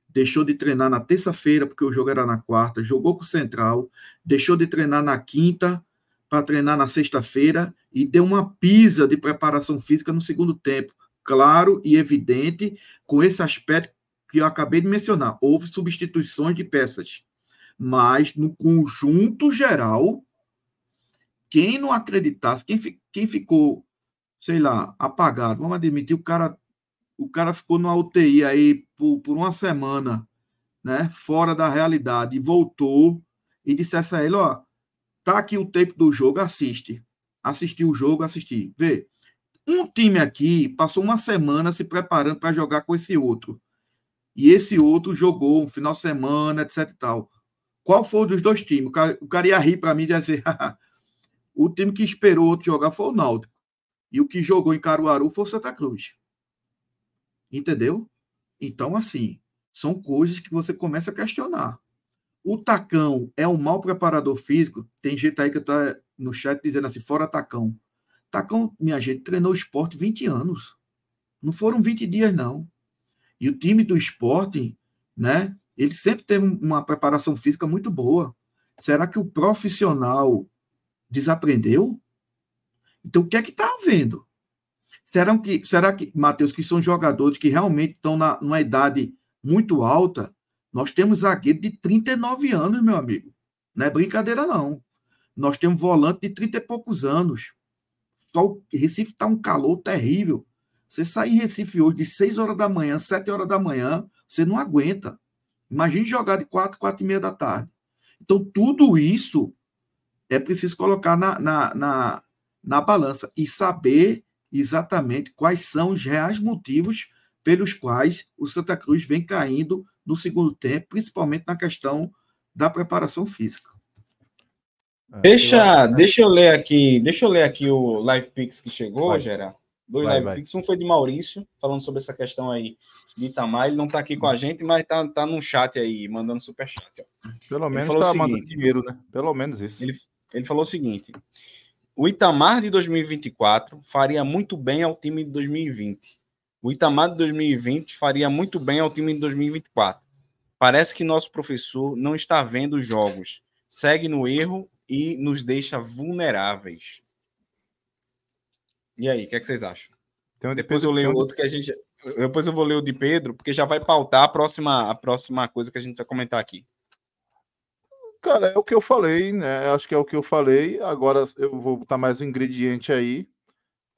deixou de treinar na terça-feira, porque o jogo era na quarta, jogou com o Central, deixou de treinar na quinta para treinar na sexta-feira e deu uma pisa de preparação física no segundo tempo. Claro e evidente, com esse aspecto que eu acabei de mencionar. Houve substituições de peças. Mas, no conjunto geral, quem não acreditasse, quem, quem ficou, sei lá, apagado, vamos admitir, o cara o cara ficou numa UTI aí por, por uma semana, né, fora da realidade, e voltou e dissesse a ele, ó, tá aqui o tempo do jogo, assiste. Assistiu o jogo, assisti. Vê, um time aqui passou uma semana se preparando para jogar com esse outro. E esse outro jogou um final de semana, etc e tal. Qual foi dos dois times? O cara, o cara ia rir para mim e dizer, o time que esperou outro jogar foi o Náutico. E o que jogou em Caruaru foi o Santa Cruz. Entendeu? Então, assim, são coisas que você começa a questionar. O Tacão é um mau preparador físico? Tem gente aí que está no chat dizendo assim, fora Tacão. Tacão, minha gente, treinou esporte 20 anos. Não foram 20 dias, não. E o time do esporte, né? Ele sempre teve uma preparação física muito boa. Será que o profissional desaprendeu? Então, o que é que está havendo? Será que, será que, Matheus, que são jogadores que realmente estão na, numa idade muito alta? Nós temos zagueiro de 39 anos, meu amigo. Não é brincadeira, não. Nós temos volante de 30 e poucos anos. Só o Recife está um calor terrível. Você sair em Recife hoje de 6 horas da manhã, 7 horas da manhã, você não aguenta. Imagine jogar de 4, 4 e meia da tarde. Então, tudo isso é preciso colocar na, na, na, na balança e saber exatamente quais são os reais motivos pelos quais o Santa Cruz vem caindo no segundo tempo, principalmente na questão da preparação física. É, deixa, deixa eu ler aqui, deixa eu ler aqui o Live Pix que chegou, vai. Gera. Dois vai, Live vai. Pix, um foi de Maurício, falando sobre essa questão aí de Itamar. Ele não está aqui com a gente, mas está tá no chat aí, mandando super chat. Ó. Pelo menos está mandando dinheiro, né? Pelo menos isso. Ele, ele falou o seguinte: o Itamar de 2024 faria muito bem ao time de 2020. O Itamar de 2020 faria muito bem ao time de 2024. Parece que nosso professor não está vendo os jogos, segue no erro e nos deixa vulneráveis. E aí, o que, é que vocês acham? depois eu leio outro que a gente. Depois eu vou ler o de Pedro, porque já vai pautar a próxima, a próxima coisa que a gente vai comentar aqui. Cara, é o que eu falei, né? Acho que é o que eu falei. Agora eu vou botar mais um ingrediente aí.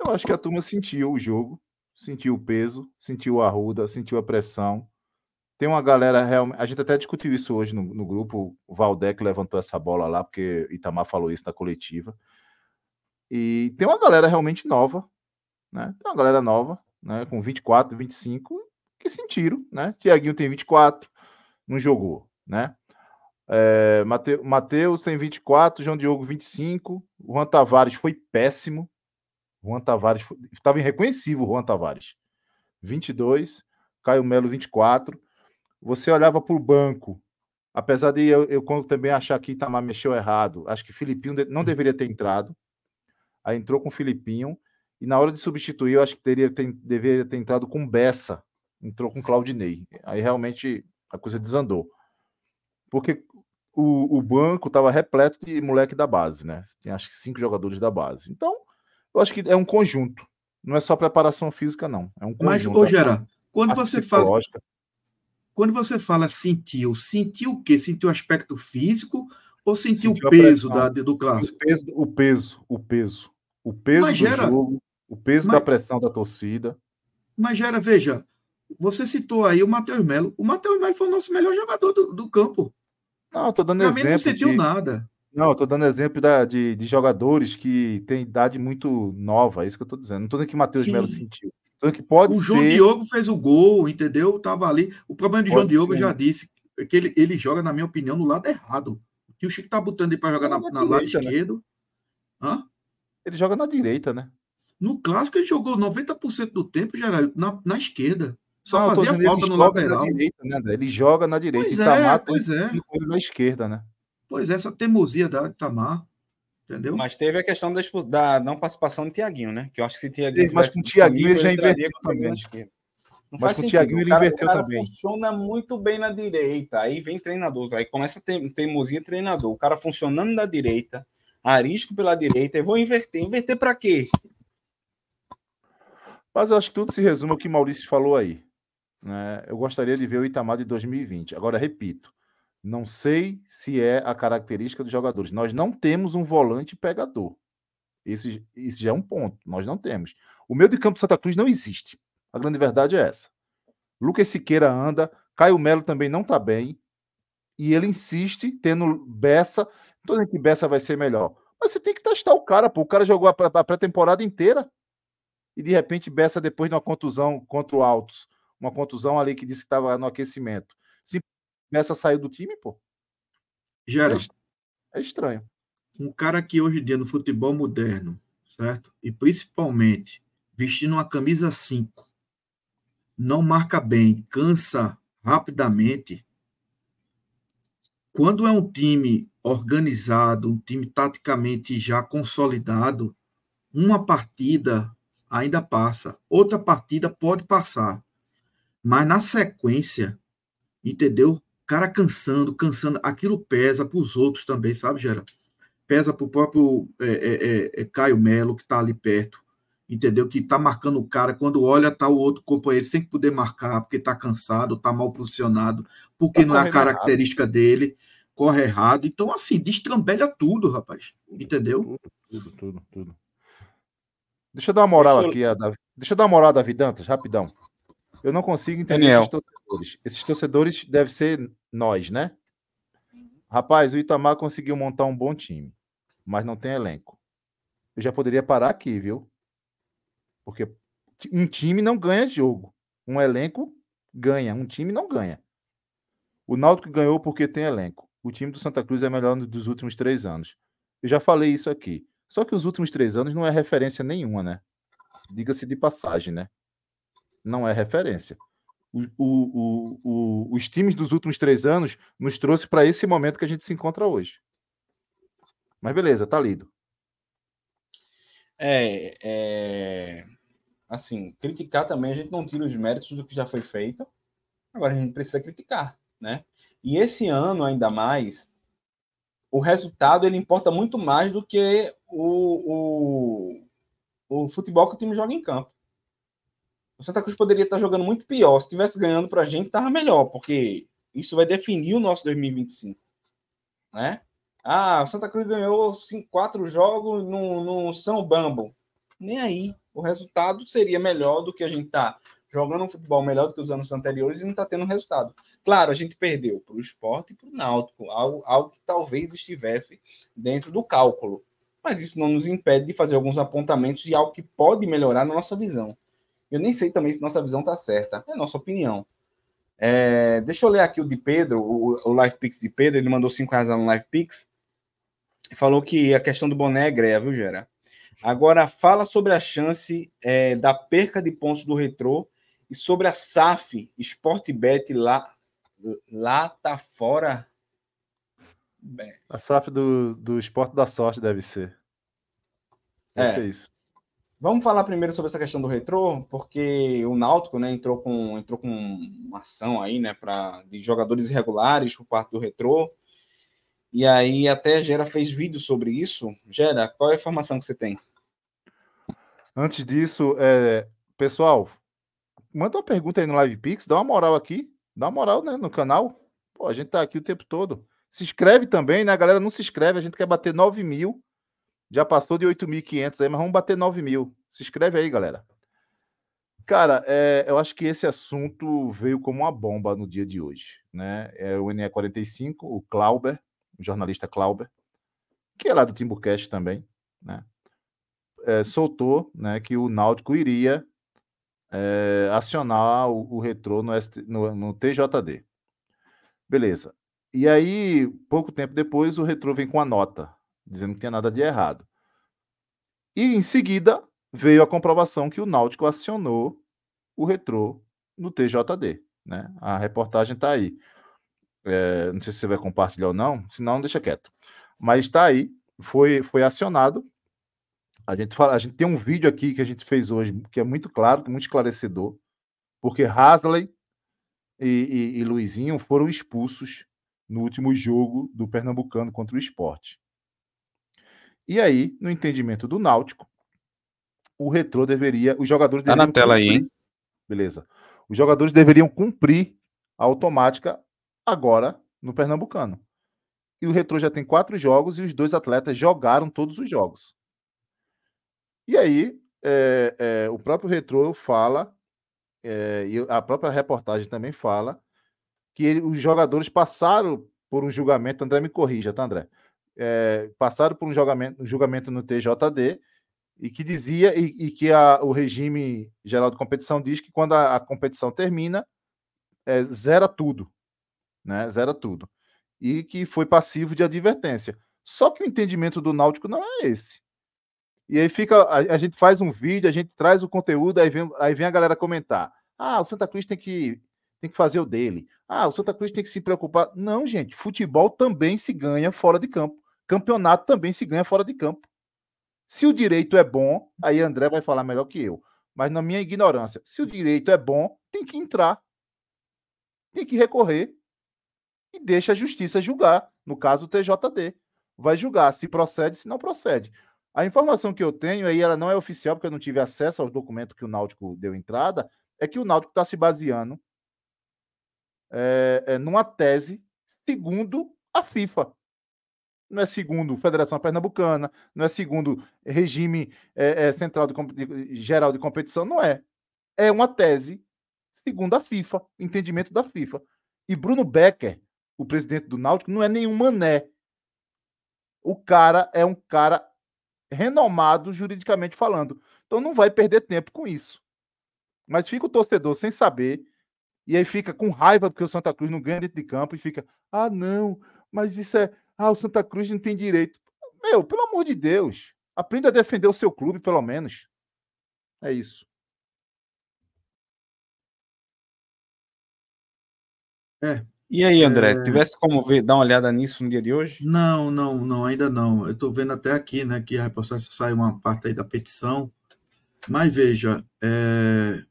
Eu acho que a turma sentiu o jogo, sentiu o peso, sentiu a ruda, sentiu a pressão. Tem uma galera realmente. A gente até discutiu isso hoje no, no grupo. O Valdec levantou essa bola lá, porque Itamar falou isso na coletiva. E tem uma galera realmente nova, né? Tem uma galera nova, né? Com 24, 25, que sentiram, né? Tiaguinho tem 24, não jogou, né? É, Matheus tem 24, João Diogo 25, Juan Tavares foi péssimo. Juan Tavares estava irreconhecível, Juan Tavares. 22, Caio Melo 24. Você olhava para o banco, Apesar de eu, eu também achar que Itamar mexeu errado, acho que Filipinho não deveria ter entrado. Aí entrou com o Filipinho. E na hora de substituir, eu acho que teria, ter, deveria ter entrado com Bessa. Entrou com Claudinei. Aí realmente a coisa desandou. Porque o, o banco estava repleto de moleque da base, né? Tem acho que cinco jogadores da base. Então, eu acho que é um conjunto. Não é só preparação física, não. É um conjunto. Mas, ô, Gera, quando você fala. Quando você fala sentiu, sentiu o quê? Sentiu o aspecto físico ou sentiu, sentiu o peso da, do clássico? O peso, o peso, o peso. O peso mas do gera, jogo, o peso mas, da pressão da torcida. Mas, Gera, veja, você citou aí o Matheus Melo. O Matheus Melo foi o nosso melhor jogador do, do campo. Não, tô dando pra exemplo. Mim não sentiu de... nada. Não, estou dando exemplo da, de, de, jogadores que têm idade muito nova, é isso que eu estou dizendo. Não estou dizendo que Matheus Melo sentiu. Que pode o João ser... Diogo fez o gol, entendeu? Tava ali. O problema de pode João Diogo, eu já disse, é que ele, ele joga, na minha opinião, no lado errado. Que o Chico tá botando ele para jogar na, na, na lado né? esquerdo. Hã? Ele joga na direita, né? No clássico, ele jogou 90% do tempo era na, na esquerda. Só não, fazia falta no lateral. Direita, né? Ele joga na direita. Pois é, pois é. na esquerda, né? Pois é, essa teimosia da Itamar, entendeu? Mas teve a questão da, da não participação do Tiaguinho, né? Que eu acho que se Tiaguinho Mas com o Tiaguinho ele já inverteu também. Não mas faz com o Tiaguinho ele inverteu o cara também. funciona muito bem na direita, aí vem treinador, aí começa a ter teimosia treinador. O cara funcionando na direita, arisco pela direita, eu vou inverter. Inverter para quê? Mas eu acho que tudo se resume ao que Maurício falou aí. Né? Eu gostaria de ver o Itamar de 2020. Agora, repito, não sei se é a característica dos jogadores. Nós não temos um volante pegador. Esse, esse já é um ponto. Nós não temos. O meio de campo de Santa Cruz não existe. A grande verdade é essa. Lucas Siqueira anda, Caio Melo também não está bem. E ele insiste, tendo Bessa. Toda que Bessa vai ser melhor. Mas você tem que testar o cara, pô. O cara jogou a pré-temporada inteira. E de repente, Bessa, depois de uma contusão contra o Altos, uma contusão ali que disse que estava no aquecimento Nessa saiu do time, pô. Gera. É, é estranho. Um cara que hoje em dia no futebol moderno, certo? E principalmente vestindo uma camisa 5, não marca bem, cansa rapidamente. Quando é um time organizado, um time taticamente já consolidado, uma partida ainda passa, outra partida pode passar. Mas na sequência, entendeu? cara cansando, cansando, aquilo pesa para os outros também, sabe, Gera? Pesa para o próprio é, é, é, é, Caio Melo, que está ali perto, entendeu? Que está marcando o cara, quando olha, tá o outro companheiro sem poder marcar, porque está cansado, está mal posicionado, porque tá não é a característica errado. dele, corre errado. Então, assim, destrambelha tudo, rapaz, entendeu? Tudo, tudo, tudo. tudo. Deixa eu dar uma moral Deixa eu... aqui, Davi. Deixa eu dar uma moral da Vidantas, rapidão. Eu não consigo entender Daniel. esses torcedores. Esses torcedores devem ser nós, né? Rapaz, o Itamar conseguiu montar um bom time, mas não tem elenco. Eu já poderia parar aqui, viu? Porque um time não ganha jogo. Um elenco ganha, um time não ganha. O Náutico ganhou porque tem elenco. O time do Santa Cruz é melhor dos últimos três anos. Eu já falei isso aqui. Só que os últimos três anos não é referência nenhuma, né? Diga-se de passagem, né? Não é referência. O, o, o, os times dos últimos três anos nos trouxe para esse momento que a gente se encontra hoje. Mas beleza, tá lido. É, é, assim, criticar também a gente não tira os méritos do que já foi feito. Agora a gente precisa criticar, né? E esse ano ainda mais, o resultado ele importa muito mais do que o, o, o futebol que o time joga em campo. O Santa Cruz poderia estar jogando muito pior. Se estivesse ganhando para a gente, estava melhor, porque isso vai definir o nosso 2025. Né? Ah, o Santa Cruz ganhou cinco, quatro jogos no, no São Bambo. Nem aí. O resultado seria melhor do que a gente tá jogando um futebol melhor do que os anos anteriores e não está tendo resultado. Claro, a gente perdeu para o esporte e para o náutico, algo, algo que talvez estivesse dentro do cálculo. Mas isso não nos impede de fazer alguns apontamentos de algo que pode melhorar na nossa visão. Eu nem sei também se nossa visão está certa. É nossa opinião. É, deixa eu ler aqui o de Pedro, o, o Live Pix de Pedro. Ele mandou 5 reais no Live Pix. Falou que a questão do boné é greia, viu, Gera? Agora, fala sobre a chance é, da perca de pontos do Retrô e sobre a SAF, Sportbet lá, lá tá fora. Bem. A SAF do, do esporte da sorte deve ser. Deve é. ser isso. Vamos falar primeiro sobre essa questão do retrô, porque o Náutico, né, entrou com entrou com uma ação aí, né, para de jogadores irregulares por parte do retrô. E aí até Gera fez vídeo sobre isso. Gera, qual é a informação que você tem? Antes disso, é, pessoal, manda uma pergunta aí no Live Pix, dá uma moral aqui, dá uma moral né, no canal. Pô, a gente tá aqui o tempo todo. Se inscreve também, né? A galera não se inscreve, a gente quer bater 9 mil. Já passou de 8.500 aí, mas vamos bater 9 mil. Se inscreve aí, galera. Cara, é, eu acho que esse assunto veio como uma bomba no dia de hoje. Né? É o NE45, o Clauber, o jornalista Clauber, que é lá do Timbucast também, né? É, soltou né, que o Náutico iria é, acionar o, o retrô no, no, no, TJD. Beleza. E aí, pouco tempo depois, o retrô vem com a nota, dizendo que não tinha nada de errado. E em seguida veio a comprovação que o Náutico acionou o retrô no TJD. Né? A reportagem está aí. É, não sei se você vai compartilhar ou não, senão deixa quieto. Mas está aí, foi, foi acionado. A gente, fala, a gente tem um vídeo aqui que a gente fez hoje que é muito claro, muito esclarecedor, porque Hasley e, e, e Luizinho foram expulsos no último jogo do Pernambucano contra o esporte. E aí, no entendimento do Náutico, o retrô deveria. Os jogadores Tá na tela cumprir, aí, hein? Beleza. Os jogadores deveriam cumprir a automática agora no Pernambucano. E o retrô já tem quatro jogos e os dois atletas jogaram todos os jogos. E aí, é, é, o próprio retrô fala, é, e a própria reportagem também fala, que ele, os jogadores passaram por um julgamento, André me corrija, tá, André? É, passaram por um julgamento, um julgamento no TJD e que dizia e, e que a, o regime geral de competição diz que quando a, a competição termina, é, zera tudo, né? Zera tudo. E que foi passivo de advertência. Só que o entendimento do Náutico não é esse. E aí fica, a, a gente faz um vídeo, a gente traz o conteúdo, aí vem, aí vem a galera comentar. Ah, o Santa Cruz tem que tem que fazer o dele. Ah, o Santa Cruz tem que se preocupar. Não, gente, futebol também se ganha fora de campo. Campeonato também se ganha fora de campo. Se o direito é bom, aí André vai falar melhor que eu. Mas na minha ignorância, se o direito é bom, tem que entrar. Tem que recorrer e deixa a justiça julgar. No caso, o TJD. Vai julgar se procede, se não procede. A informação que eu tenho aí, ela não é oficial, porque eu não tive acesso ao documento que o Náutico deu entrada, é que o Náutico está se baseando é, é, numa tese segundo a FIFA. Não é segundo Federação Pernambucana, não é segundo regime é, central de, de, geral de competição, não é. É uma tese segundo a FIFA, entendimento da FIFA. E Bruno Becker, o presidente do Náutico, não é nenhum mané. O cara é um cara renomado juridicamente falando. Então não vai perder tempo com isso. Mas fica o torcedor sem saber e aí fica com raiva porque o Santa Cruz não ganha dentro de campo e fica, ah, não, mas isso é. Ah, o Santa Cruz não tem direito. Meu, pelo amor de Deus, aprenda a defender o seu clube, pelo menos. É isso. É. E aí, André, é... tivesse como ver, dar uma olhada nisso no dia de hoje? Não, não, não, ainda não. Eu estou vendo até aqui, né, que a reportagem sai uma parte aí da petição. Mas veja, é,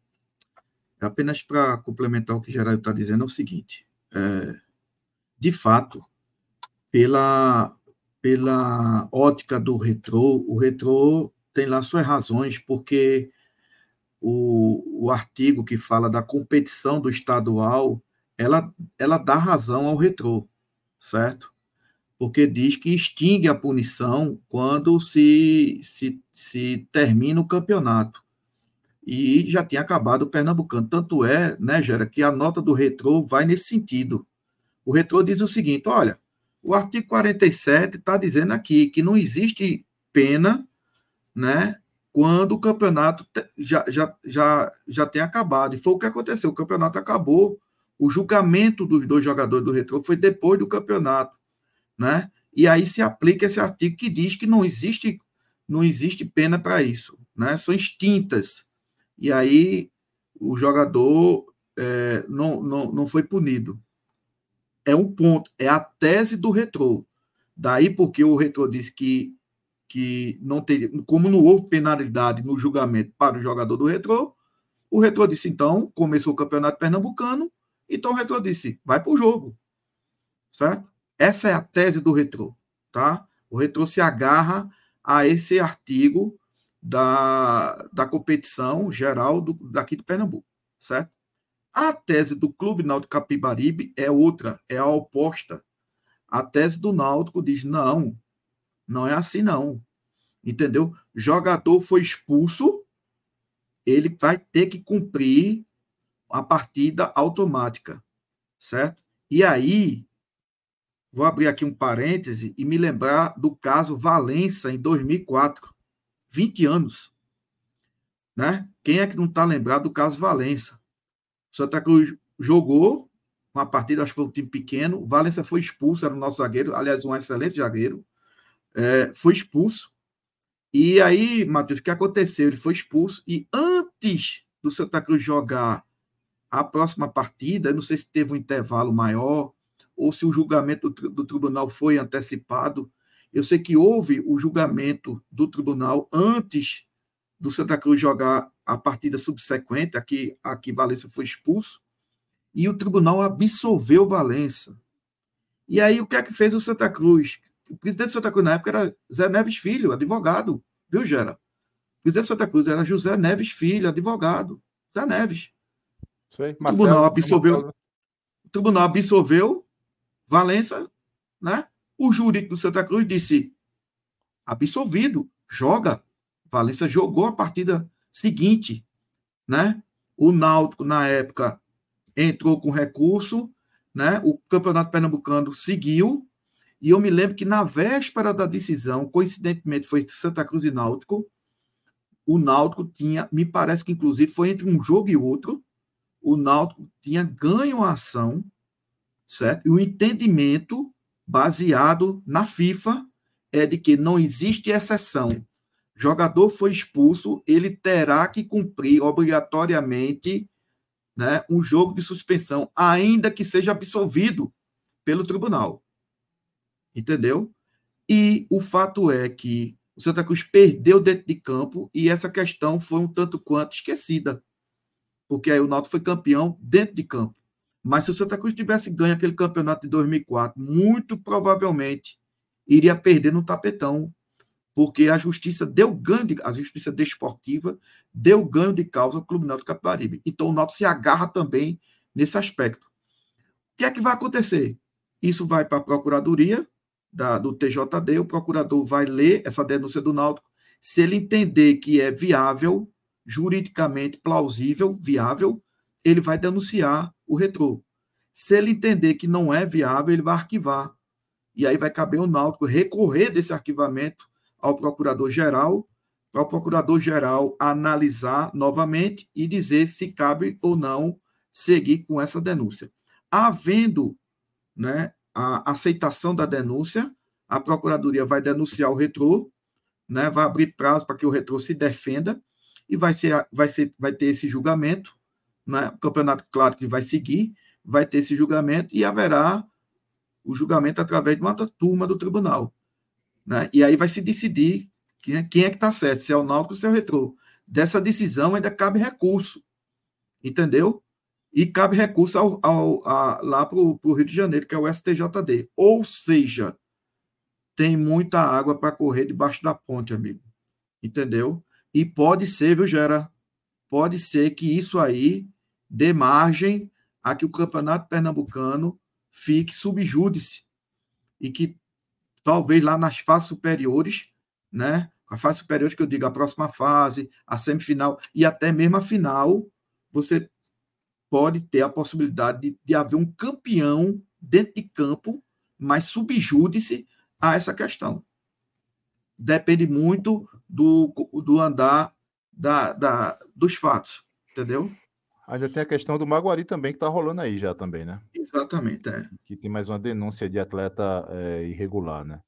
apenas para complementar o que Geraldo está dizendo, é o seguinte: é, de fato, pela, pela ótica do retrô, o retrô tem lá suas razões, porque o, o artigo que fala da competição do estadual, ela, ela dá razão ao retrô, certo? Porque diz que extingue a punição quando se, se, se termina o campeonato e já tinha acabado o Pernambucano. Tanto é, né, Gera, que a nota do retrô vai nesse sentido. O retrô diz o seguinte: olha, o artigo 47 está dizendo aqui que não existe pena, né, quando o campeonato já, já, já, já tem acabado. E foi o que aconteceu: o campeonato acabou, o julgamento dos dois jogadores do retrô foi depois do campeonato, né? E aí se aplica esse artigo que diz que não existe, não existe pena para isso, né? São extintas e aí o jogador é, não, não, não foi punido. É um ponto, é a tese do retrô. Daí porque o reitor disse que, que não teria, como não houve penalidade no julgamento para o jogador do retrô, o retrô disse, então, começou o campeonato pernambucano, então o retrô disse, vai para o jogo. Certo? Essa é a tese do retrô, tá? O retrô se agarra a esse artigo da, da competição geral do, daqui de Pernambuco, certo? A tese do Clube Náutico Capibaribe é outra, é a oposta. A tese do Náutico diz: não, não é assim não. Entendeu? Jogador foi expulso, ele vai ter que cumprir a partida automática, certo? E aí, vou abrir aqui um parêntese e me lembrar do caso Valença em 2004. 20 anos. Né? Quem é que não está lembrado do caso Valença? Santa Cruz jogou uma partida, acho que foi um time pequeno. Valença foi expulso, era o nosso zagueiro, aliás, um excelente zagueiro. É, foi expulso. E aí, Matheus, o que aconteceu? Ele foi expulso e antes do Santa Cruz jogar a próxima partida, não sei se teve um intervalo maior ou se o julgamento do, do tribunal foi antecipado, eu sei que houve o julgamento do tribunal antes do Santa Cruz jogar a partida subsequente, aqui, aqui Valença foi expulso, e o tribunal absolveu Valença. E aí o que é que fez o Santa Cruz? O presidente do Santa Cruz na época era Zé Neves Filho, advogado, viu, Gera? O presidente do Santa Cruz era José Neves Filho, advogado. Zé Neves. Sei, o tribunal absolveu. O tribunal absolveu Valença, né? O jurídico do Santa Cruz disse: absolvido, joga. Valência jogou a partida seguinte, né? O Náutico, na época, entrou com recurso, né? O Campeonato Pernambucano seguiu, e eu me lembro que na véspera da decisão, coincidentemente foi Santa Cruz e Náutico, o Náutico tinha, me parece que inclusive foi entre um jogo e outro, o Náutico tinha ganho a ação, certo? E o entendimento baseado na FIFA é de que não existe exceção. Jogador foi expulso, ele terá que cumprir obrigatoriamente né, um jogo de suspensão, ainda que seja absolvido pelo tribunal. Entendeu? E o fato é que o Santa Cruz perdeu dentro de campo e essa questão foi um tanto quanto esquecida, porque aí o Náutico foi campeão dentro de campo. Mas se o Santa Cruz tivesse ganho aquele campeonato de 2004, muito provavelmente iria perder no tapetão, porque a justiça deu ganho, de, a justiça desportiva deu ganho de causa ao Clube Náutico Capibaribe. Então o Náutico se agarra também nesse aspecto. O que é que vai acontecer? Isso vai para a Procuradoria da, do TJD, o procurador vai ler essa denúncia do Náutico, se ele entender que é viável, juridicamente plausível, viável, ele vai denunciar o retrô. Se ele entender que não é viável, ele vai arquivar. E aí vai caber o Náutico recorrer desse arquivamento ao procurador-geral, para o procurador-geral analisar novamente e dizer se cabe ou não seguir com essa denúncia. Havendo né, a aceitação da denúncia, a Procuradoria vai denunciar o retrô, né, vai abrir prazo para que o retrô se defenda e vai, ser, vai, ser, vai ter esse julgamento né? o campeonato, claro que vai seguir, vai ter esse julgamento e haverá o julgamento através de uma turma do tribunal. Né? E aí vai se decidir quem é, quem é que está certo, se é o Náutico ou se é o Retrô. Dessa decisão ainda cabe recurso, entendeu? E cabe recurso ao, ao, a, lá para o Rio de Janeiro, que é o STJD. Ou seja, tem muita água para correr debaixo da ponte, amigo. Entendeu? E pode ser, viu, Gera? Pode ser que isso aí dê margem a que o campeonato pernambucano fique subjúdice e que talvez lá nas fases superiores, né? A fase superior que eu digo, a próxima fase, a semifinal e até mesmo a final, você pode ter a possibilidade de, de haver um campeão dentro de campo, mas subjúdice a essa questão. Depende muito do, do andar da, da, dos fatos, entendeu? Ainda tem a questão do Maguari também, que está rolando aí já também, né? Exatamente, é. Que tem mais uma denúncia de atleta é, irregular, né?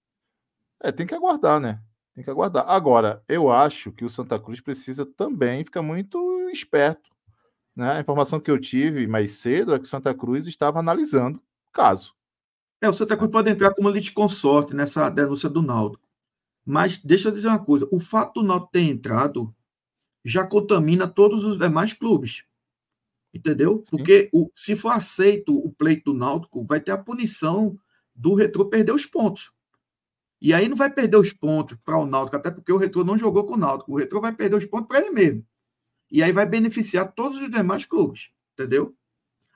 É, tem que aguardar, né? Tem que aguardar. Agora, eu acho que o Santa Cruz precisa também ficar muito esperto. Né? A informação que eu tive mais cedo é que o Santa Cruz estava analisando o caso. É, o Santa Cruz pode entrar como consorte nessa denúncia do Náutico. Mas deixa eu dizer uma coisa: o fato do Náutico ter entrado já contamina todos os demais clubes. Entendeu? Porque o, se for aceito o pleito do Náutico, vai ter a punição do Retro perder os pontos. E aí não vai perder os pontos para o Náutico, até porque o Retro não jogou com o Náutico. O Retro vai perder os pontos para ele mesmo. E aí vai beneficiar todos os demais clubes. Entendeu?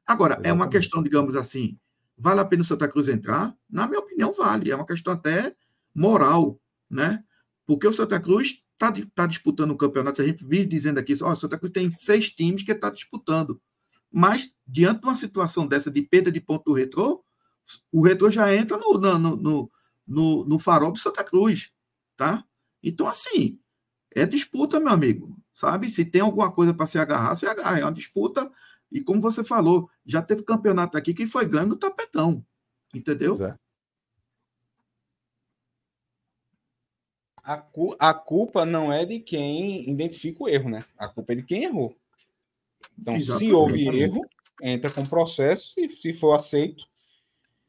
Agora, Exatamente. é uma questão, digamos assim, vale a pena o Santa Cruz entrar? Na minha opinião, vale. É uma questão até moral, né? Porque o Santa Cruz está tá disputando o campeonato. A gente vive dizendo aqui, ó, o Santa Cruz tem seis times que está disputando. Mas, diante de uma situação dessa de perda de ponto do retrô, o retrô já entra no, no, no, no, no farol do Santa Cruz, tá? Então, assim, é disputa, meu amigo, sabe? Se tem alguma coisa para se agarrar, se agarra. É uma disputa. E como você falou, já teve campeonato aqui que foi ganho no tapetão, entendeu? É. A, cu a culpa não é de quem identifica o erro, né? A culpa é de quem errou. Então, Exatamente. se houve erro, entra com processo e, se for aceito,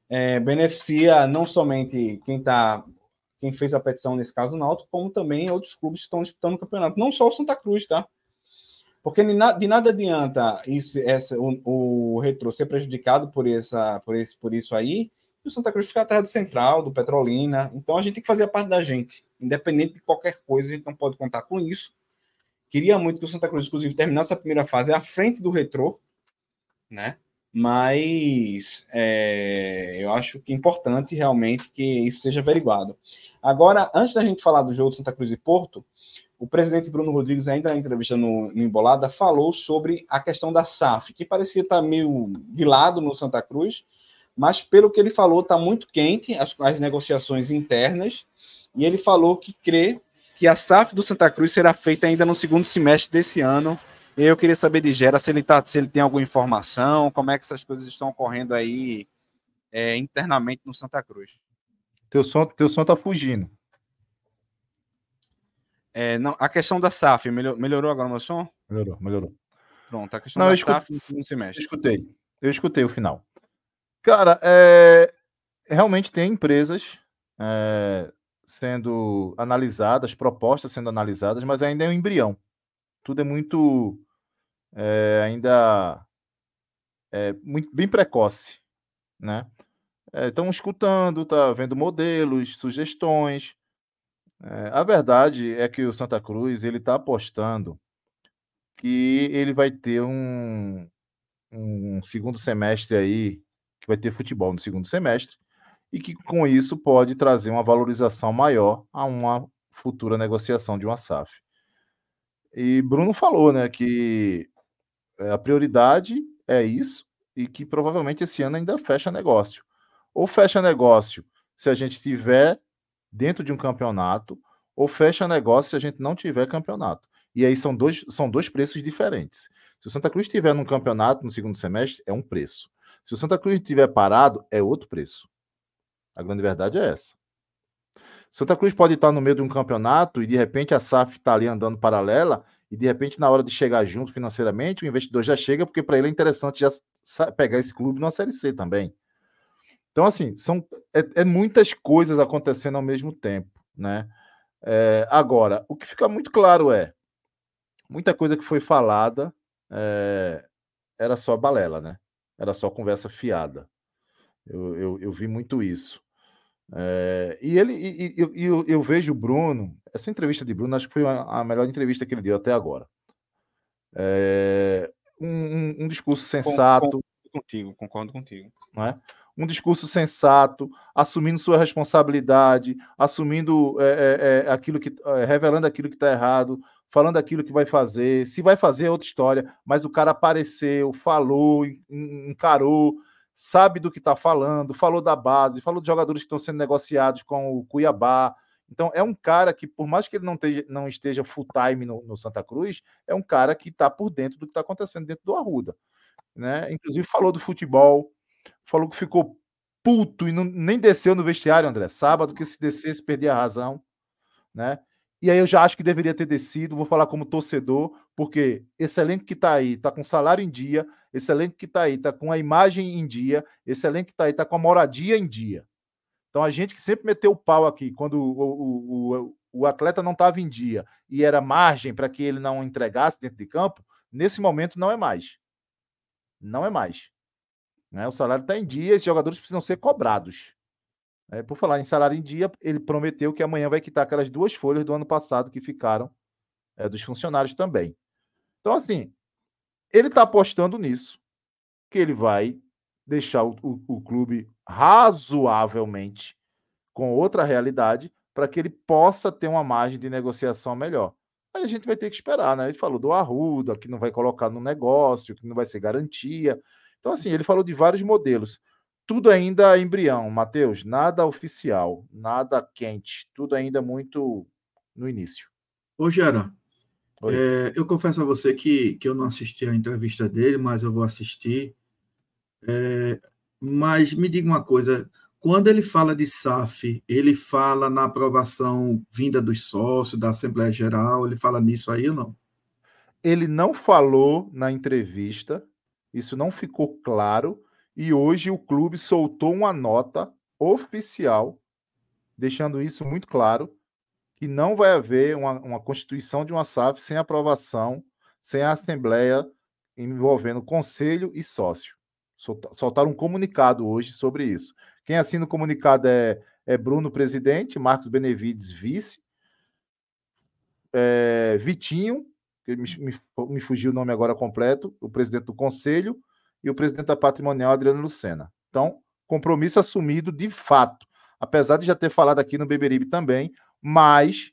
é, beneficia não somente quem tá, quem fez a petição, nesse caso, o Náutico, como também outros clubes que estão disputando o campeonato. Não só o Santa Cruz, tá? Porque de nada adianta isso, essa, o, o Retro ser prejudicado por, essa, por, esse, por isso aí, e o Santa Cruz ficar atrás do Central, do Petrolina. Então a gente tem que fazer a parte da gente. Independente de qualquer coisa, a gente não pode contar com isso. Queria muito que o Santa Cruz, inclusive, terminasse a primeira fase à frente do Retrô, né? Mas é, eu acho que é importante realmente que isso seja averiguado. Agora, antes da gente falar do jogo de Santa Cruz e Porto, o presidente Bruno Rodrigues, ainda na entrevista no, no Embolada, falou sobre a questão da SAF, que parecia estar meio de lado no Santa Cruz, mas pelo que ele falou, está muito quente as, as negociações internas, e ele falou que crê que a SAF do Santa Cruz será feita ainda no segundo semestre desse ano. Eu queria saber de Gera se ele, tá, se ele tem alguma informação, como é que essas coisas estão ocorrendo aí é, internamente no Santa Cruz. Teu som, teu som tá fugindo. É, não, a questão da SAF, melhor, melhorou agora o meu som? Melhorou, melhorou. Pronto, a questão não, da SAF no segundo semestre. Eu escutei, eu escutei o final. Cara, é, realmente tem empresas é, sendo analisadas, propostas sendo analisadas, mas ainda é um embrião. Tudo é muito é, ainda é, muito, bem precoce, né? Estão é, escutando, tá vendo modelos, sugestões. É, a verdade é que o Santa Cruz ele está apostando que ele vai ter um, um segundo semestre aí que vai ter futebol no segundo semestre e que com isso pode trazer uma valorização maior a uma futura negociação de uma SAF. E Bruno falou, né, que é, a prioridade é isso e que provavelmente esse ano ainda fecha negócio. Ou fecha negócio se a gente tiver dentro de um campeonato, ou fecha negócio se a gente não tiver campeonato. E aí são dois, são dois preços diferentes. Se o Santa Cruz estiver num campeonato no segundo semestre, é um preço. Se o Santa Cruz estiver parado, é outro preço. A grande verdade é essa. Santa Cruz pode estar no meio de um campeonato e de repente a SAF está ali andando paralela e de repente na hora de chegar junto financeiramente o investidor já chega porque para ele é interessante já pegar esse clube numa série C também. Então assim são é, é muitas coisas acontecendo ao mesmo tempo, né? É, agora o que fica muito claro é muita coisa que foi falada é, era só balela, né? Era só conversa fiada. Eu, eu, eu vi muito isso. É, e ele e, e, eu, eu, vejo o Bruno, essa entrevista de Bruno, acho que foi a, a melhor entrevista que ele deu até agora. É, um, um, um, discurso sensato. Concordo contigo, concordo contigo. Não é? Um discurso sensato, assumindo sua responsabilidade, assumindo é, é aquilo que. É, revelando aquilo que está errado, falando aquilo que vai fazer. Se vai fazer é outra história, mas o cara apareceu, falou, encarou sabe do que está falando, falou da base, falou de jogadores que estão sendo negociados com o Cuiabá. Então, é um cara que, por mais que ele não esteja, não esteja full time no, no Santa Cruz, é um cara que está por dentro do que está acontecendo dentro do Arruda. Né? Inclusive, falou do futebol, falou que ficou puto e não, nem desceu no vestiário, André. Sábado, que se descesse, perdia a razão. Né? E aí eu já acho que deveria ter descido, vou falar como torcedor, porque esse elenco que está aí está com salário em dia, esse elenco que está aí está com a imagem em dia, esse elenco que está aí está com a moradia em dia. Então a gente que sempre meteu o pau aqui, quando o, o, o, o atleta não estava em dia e era margem para que ele não entregasse dentro de campo, nesse momento não é mais. Não é mais. Né? O salário está em dia, esses jogadores precisam ser cobrados. É, por falar em salário em dia, ele prometeu que amanhã vai quitar aquelas duas folhas do ano passado que ficaram é, dos funcionários também. Então, assim, ele está apostando nisso, que ele vai deixar o, o, o clube razoavelmente com outra realidade para que ele possa ter uma margem de negociação melhor. Aí a gente vai ter que esperar, né? Ele falou do Arruda, que não vai colocar no negócio, que não vai ser garantia. Então, assim, ele falou de vários modelos tudo ainda embrião, Matheus, nada oficial, nada quente, tudo ainda muito no início. Ô, Gera, é, eu confesso a você que, que eu não assisti a entrevista dele, mas eu vou assistir. É, mas me diga uma coisa: quando ele fala de SAF, ele fala na aprovação vinda dos sócios, da Assembleia Geral, ele fala nisso aí ou não? Ele não falou na entrevista, isso não ficou claro e hoje o clube soltou uma nota oficial, deixando isso muito claro, que não vai haver uma, uma constituição de uma SAF sem aprovação, sem a Assembleia envolvendo conselho e sócio. Soltaram um comunicado hoje sobre isso. Quem assina o comunicado é, é Bruno, presidente, Marcos Benevides, vice, é, Vitinho, que me, me, me fugiu o nome agora completo, o presidente do conselho, e o presidente da Patrimonial, Adriano Lucena. Então, compromisso assumido de fato, apesar de já ter falado aqui no Beberibe também, mas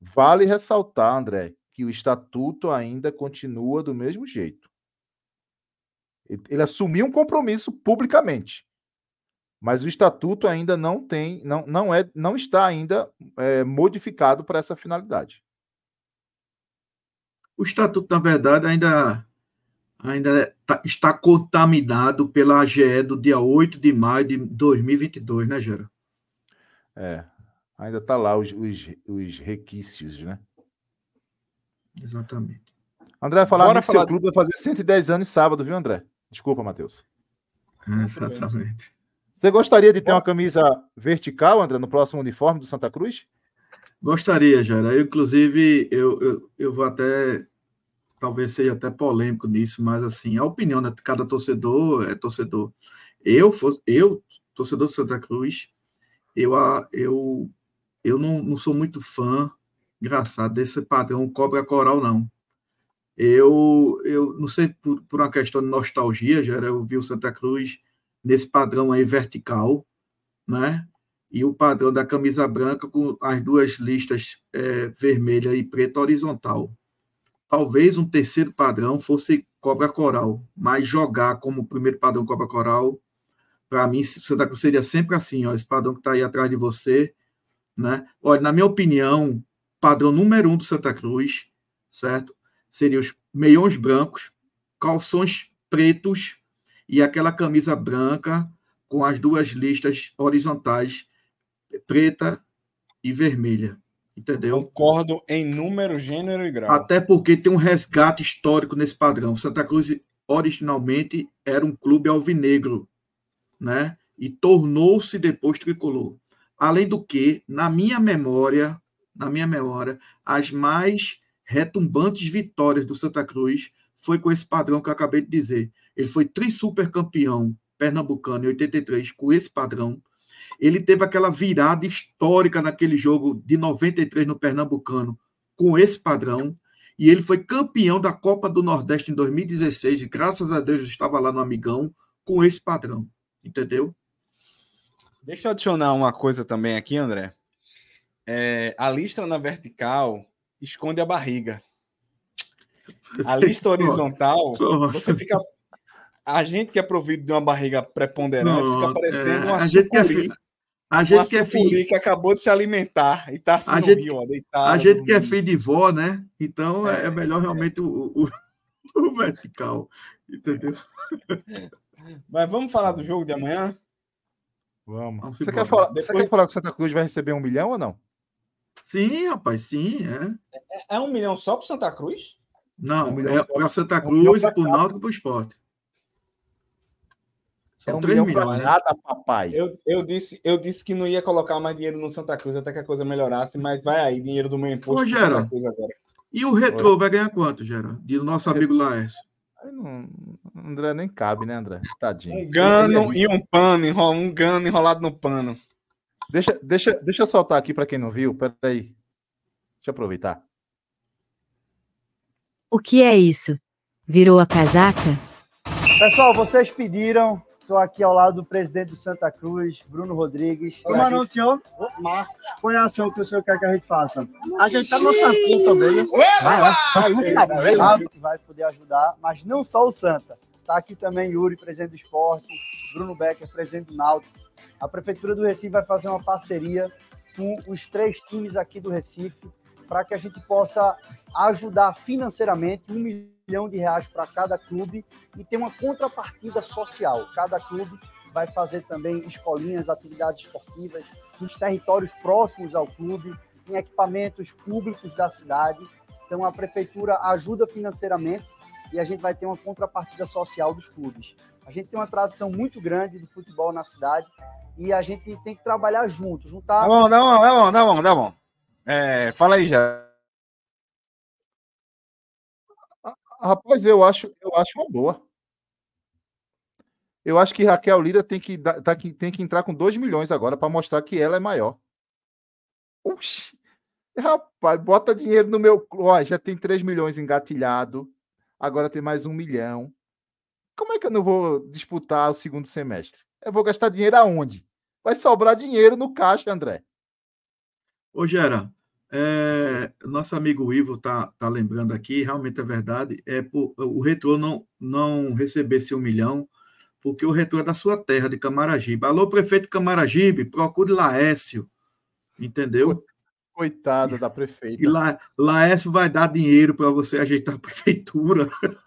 vale ressaltar, André, que o estatuto ainda continua do mesmo jeito. Ele assumiu um compromisso publicamente, mas o estatuto ainda não tem, não, não é, não está ainda é, modificado para essa finalidade. O estatuto, na verdade, ainda ainda tá, está contaminado pela AGE do dia 8 de maio de 2022, né, Gera? É, ainda está lá os, os, os, requisitos, né? Exatamente. André, falar Bora falar... seu clube vai fazer 110 anos sábado, viu, André? Desculpa, Matheus. É, exatamente. Você gostaria de ter uma camisa vertical, André, no próximo uniforme do Santa Cruz? Gostaria, Jara. Eu, inclusive, eu, eu, eu vou até talvez seja até polêmico nisso, mas assim, a opinião de cada torcedor é torcedor. Eu, eu torcedor do Santa Cruz, eu, eu, eu não, não sou muito fã, engraçado, desse padrão cobra coral, não. Eu, eu não sei, por, por uma questão de nostalgia, já eu vi o Santa Cruz nesse padrão aí vertical, né? E o padrão da camisa branca com as duas listas é, vermelha e preta horizontal. Talvez um terceiro padrão fosse cobra coral, mas jogar como primeiro padrão cobra coral, para mim, Santa Cruz seria sempre assim, ó, esse padrão que está aí atrás de você, né? Olha, na minha opinião, padrão número um do Santa Cruz, certo? Seria os meiões brancos, calções pretos e aquela camisa branca com as duas listas horizontais, preta e vermelha. Entendeu? Concordo em número, gênero e grau. Até porque tem um resgate histórico nesse padrão. Santa Cruz originalmente era um clube alvinegro, né? E tornou-se depois tricolor. Além do que, na minha memória, na minha memória, as mais retumbantes vitórias do Santa Cruz foi com esse padrão que eu acabei de dizer. Ele foi tri-super campeão pernambucano em 83 com esse padrão ele teve aquela virada histórica naquele jogo de 93 no Pernambucano, com esse padrão. E ele foi campeão da Copa do Nordeste em 2016. E graças a Deus eu estava lá no Amigão com esse padrão. Entendeu? Deixa eu adicionar uma coisa também aqui, André. É, a lista na vertical esconde a barriga. A lista horizontal, você fica. A gente que é provido de uma barriga preponderante fica parecendo é, uma a gente, que é, a gente que é filho que acabou de se alimentar e está assim a gente, rio, ó, deitado. A gente que é filho de vó, né? Então é, é melhor realmente o, o, o, vertical, entendeu? Mas vamos falar do jogo de amanhã? Vamos. vamos você, quer falar, Depois... você quer falar que o Santa Cruz vai receber um milhão ou não? Sim, rapaz, sim, é. É, é um milhão só para Santa Cruz? Não, Um é milhão para Santa um Cruz, pra para o. Náutico e para o Esporte. É São um 3 milhão milhões, cada papai. Eu, eu, disse, eu disse que não ia colocar mais dinheiro no Santa Cruz até que a coisa melhorasse, mas vai aí, dinheiro do meu imposto Ô, Gera. Santa Cruz agora. E o Retrô vai ganhar quanto, Geraldo? De nosso amigo Laércio. Não- André nem cabe, né, André? Tadinho. Um gano e um pano, enro- um gano enrolado no pano. Deixa, deixa, deixa eu soltar aqui para quem não viu. Peraí. Deixa eu aproveitar. O que é isso? Virou a casaca? Pessoal, vocês pediram. Estou aqui ao lado do presidente do Santa Cruz, Bruno Rodrigues. Como é o nome do senhor? Marcos. Qual é a ação que o senhor quer que a gente faça? A gente tá no Santinho também. Vai, vai, vai, que vai poder ajudar, mas não só o Santa. Está aqui também Yuri, presidente do esporte, Bruno Becker, presidente do Náutico. A Prefeitura do Recife vai fazer uma parceria com os três times aqui do Recife para que a gente possa ajudar financeiramente um milhão de reais para cada clube e ter uma contrapartida social. Cada clube vai fazer também escolinhas, atividades esportivas nos territórios próximos ao clube, em equipamentos públicos da cidade. Então a prefeitura ajuda financeiramente e a gente vai ter uma contrapartida social dos clubes. A gente tem uma tradição muito grande de futebol na cidade e a gente tem que trabalhar junto, juntar Tá bom, tá bom, tá bom, tá bom, tá bom. É, fala aí já. Rapaz, eu acho, eu acho uma boa. Eu acho que Raquel Lira tem que, tá, tem que entrar com 2 milhões agora para mostrar que ela é maior. Oxi! Rapaz, bota dinheiro no meu. Ó, já tem 3 milhões engatilhado. Agora tem mais um milhão. Como é que eu não vou disputar o segundo semestre? Eu vou gastar dinheiro aonde? Vai sobrar dinheiro no caixa, André. Ô, Gera, é, nosso amigo Ivo tá, tá lembrando aqui, realmente é verdade, é por, o Retrô não, não receber esse um milhão, porque o Retrô é da sua terra, de Camaragibe. Alô, prefeito de Camaragibe, procure Laércio, entendeu? Coitada da E prefeita. La, Laércio vai dar dinheiro para você ajeitar a prefeitura.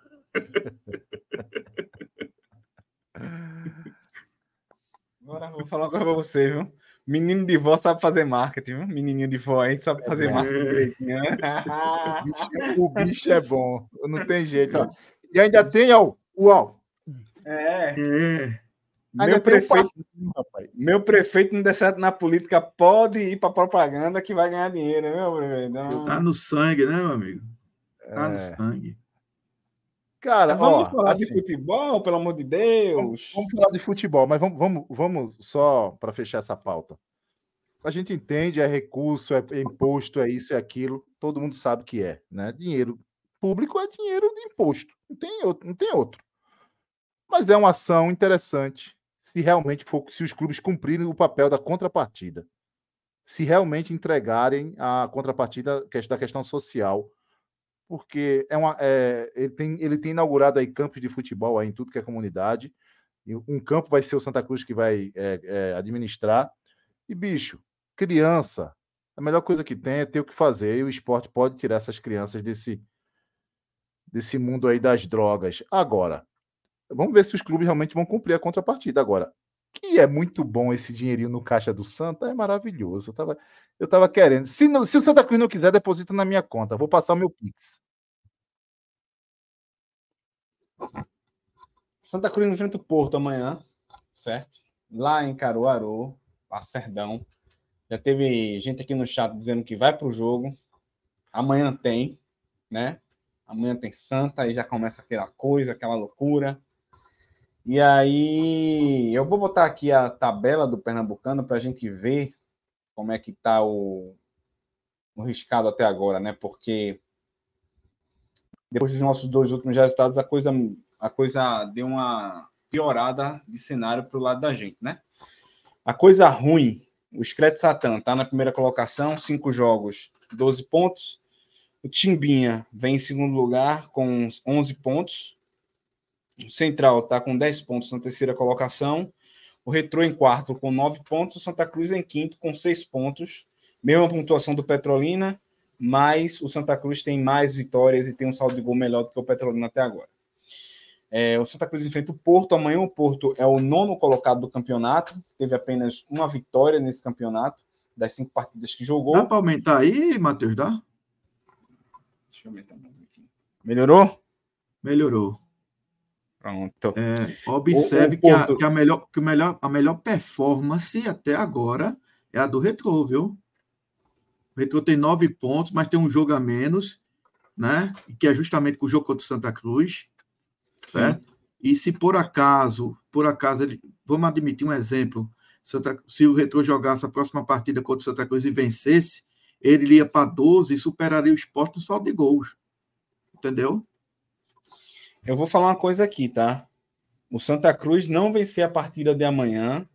Agora vou falar uma coisa pra você, viu? Menino de vó sabe fazer marketing, viu? Menininho de vó aí sabe fazer bom. marketing direitinho. O bicho, o bicho é bom. Não tem jeito. ó. E ainda tem, ó, o ó. É. É, Meu prefeito, passinho, meu prefeito não der certo na política, pode ir pra propaganda que vai ganhar dinheiro, meu prefeito. Então, tá no sangue, né, meu amigo? Tá no É. sangue. Cara, vamos ó, falar de assim, futebol, pelo amor de Deus. Vamos falar de futebol, mas vamos, vamos, vamos só para fechar essa pauta. A gente entende, é recurso, é imposto, é isso, é aquilo. Todo mundo sabe que é, né? Dinheiro público é dinheiro de imposto, não tem outro. Não tem outro. Mas é uma ação interessante se realmente for, se os clubes cumprirem o papel da contrapartida, se realmente entregarem a contrapartida que- da questão social, porque é uma, é, ele, tem, ele tem inaugurado aí campos de futebol aí em tudo que é comunidade. Um campo vai ser o Santa Cruz que vai é, é, administrar. E, bicho, criança, a melhor coisa que tem é ter o que fazer. E o esporte pode tirar essas crianças desse, desse mundo aí das drogas. Agora, vamos ver se os clubes realmente vão cumprir a contrapartida. Agora, que é muito bom esse dinheirinho no caixa do Santa, é maravilhoso. Eu tava, eu tava querendo. Se, não- se o Santa Cruz não quiser, deposita na minha conta. Vou passar o meu Pix. Santa Cruz enfrenta o Porto amanhã, certo? Lá em Caruaru, Lacerdão. Já teve gente aqui no chat dizendo que vai para o jogo. Amanhã tem, né? Amanhã tem Santa, aí já começa aquela coisa, aquela loucura. E aí, eu vou botar aqui a tabela do Pernambucano para a gente ver como é que tá o, o riscado até agora, né? Porque depois dos nossos dois últimos resultados, a coisa, a coisa deu uma piorada de cenário para o lado da gente, né? A coisa ruim, o Scred Satan tá na primeira colocação, cinco jogos, 12 pontos. O Timbinha vem em segundo lugar com 11 pontos. O Central está com 10 pontos na terceira colocação. O Retrô em quarto com 9 pontos. O Santa Cruz em quinto com 6 pontos. Mesma pontuação do Petrolina, mas o Santa Cruz tem mais vitórias e tem um saldo de gol melhor do que o Petrolina até agora. É, o Santa Cruz enfrenta o Porto. Amanhã o Porto é o nono colocado do campeonato. Teve apenas uma vitória nesse campeonato. das cinco partidas que jogou. Dá para aumentar aí, Matheus? Dá? Deixa eu aumentar um pouquinho. Melhorou? Melhorou. Pronto. É, observe o, o que, a, que, a, melhor, que o melhor, a melhor performance até agora é a do Retro, viu? O Retro tem nove pontos, mas tem um jogo a menos, né? Que é justamente com o jogo contra o Santa Cruz, certo? Sim. E se por acaso, por acaso, ele, vamos admitir um exemplo, Santa, se o Retro jogasse a próxima partida contra o Santa Cruz e vencesse, ele ia para 12 e superaria o esporte no saldo de gols. Entendeu? Eu vou falar uma coisa aqui, tá? O Santa Cruz não vencer a partida de amanhã.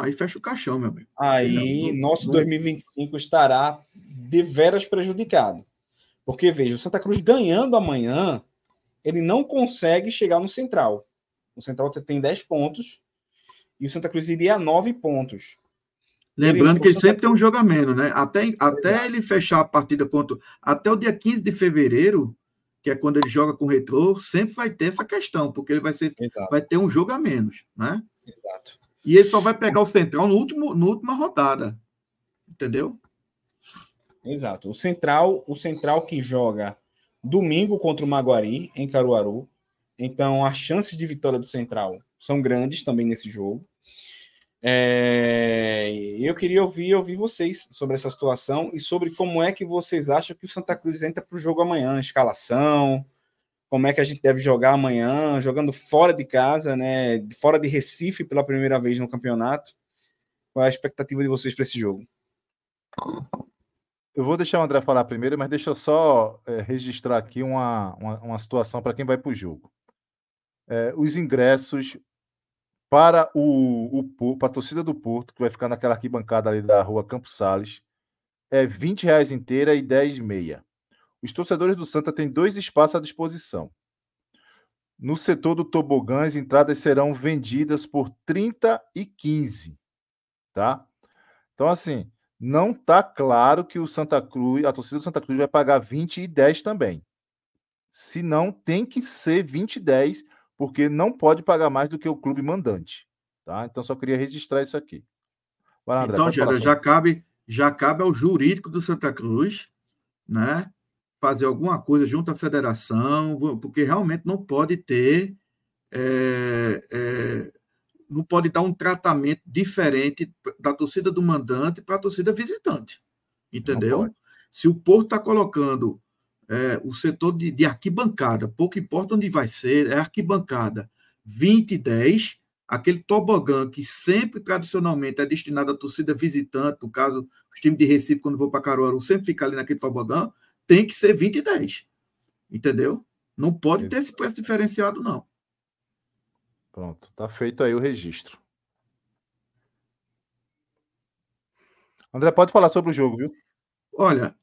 Aí fecha o caixão, meu amigo. Aí não, nosso não... 2025 estará de veras prejudicado. Porque, veja, o Santa Cruz ganhando amanhã, ele não consegue chegar no Central. O Central tem 10 pontos e o Santa Cruz iria a 9 pontos. Lembrando ele, que ele Santa sempre tem um jogo a menos, né? Até, até ele fechar a partida contra. Até o dia 15 de fevereiro, que é quando ele joga com o retrô, sempre vai ter essa questão, porque ele vai, ser, vai ter um jogo a menos, né? Exato. E ele só vai pegar o Central no último, na última rodada. Entendeu? Exato. O Central, o Central que joga domingo contra o Maguari, em Caruaru. Então, as chances de vitória do Central são grandes também nesse jogo. É, eu queria ouvir, ouvir vocês sobre essa situação e sobre como é que vocês acham que o Santa Cruz entra para o jogo amanhã, escalação, como é que a gente deve jogar amanhã, jogando fora de casa, né, fora de Recife pela primeira vez no campeonato. Qual é a expectativa de vocês para esse jogo? Eu vou deixar o André falar primeiro, mas deixa eu só é, registrar aqui uma, uma, uma situação para quem vai para o jogo. É, os ingressos para o, o para a torcida do Porto, que vai ficar naquela arquibancada ali da rua Campos Sales, é 20 reais inteira e 10 meia. Os torcedores do Santa têm dois espaços à disposição. No setor do tobogã, as entradas serão vendidas por 30 e 15, tá? Então, assim, não tá claro que o Santa Cruz, a torcida do Santa Cruz vai pagar 20 e 10 também. Se não, tem que ser 20 e 10 porque não pode pagar mais do que o clube mandante. Tá? Então, só queria registrar isso aqui. Lá, André, então, já, já, cabe, já cabe ao jurídico do Santa Cruz né, fazer alguma coisa junto à federação, porque realmente não pode ter. É, é, não pode dar um tratamento diferente da torcida do mandante para a torcida visitante. Entendeu? Se o Porto está colocando é, o setor de, de, arquibancada, pouco importa onde vai ser, é arquibancada 20 e 10, aquele tobogã que sempre tradicionalmente é destinado à torcida visitante, no caso, os times de Recife, quando vou para Caruaru, sempre fica ali naquele tobogã, tem que ser 20 e 10. Entendeu? Não pode ter esse preço diferenciado, não. Pronto, tá feito aí o registro. André, pode falar sobre o jogo, viu? Olha,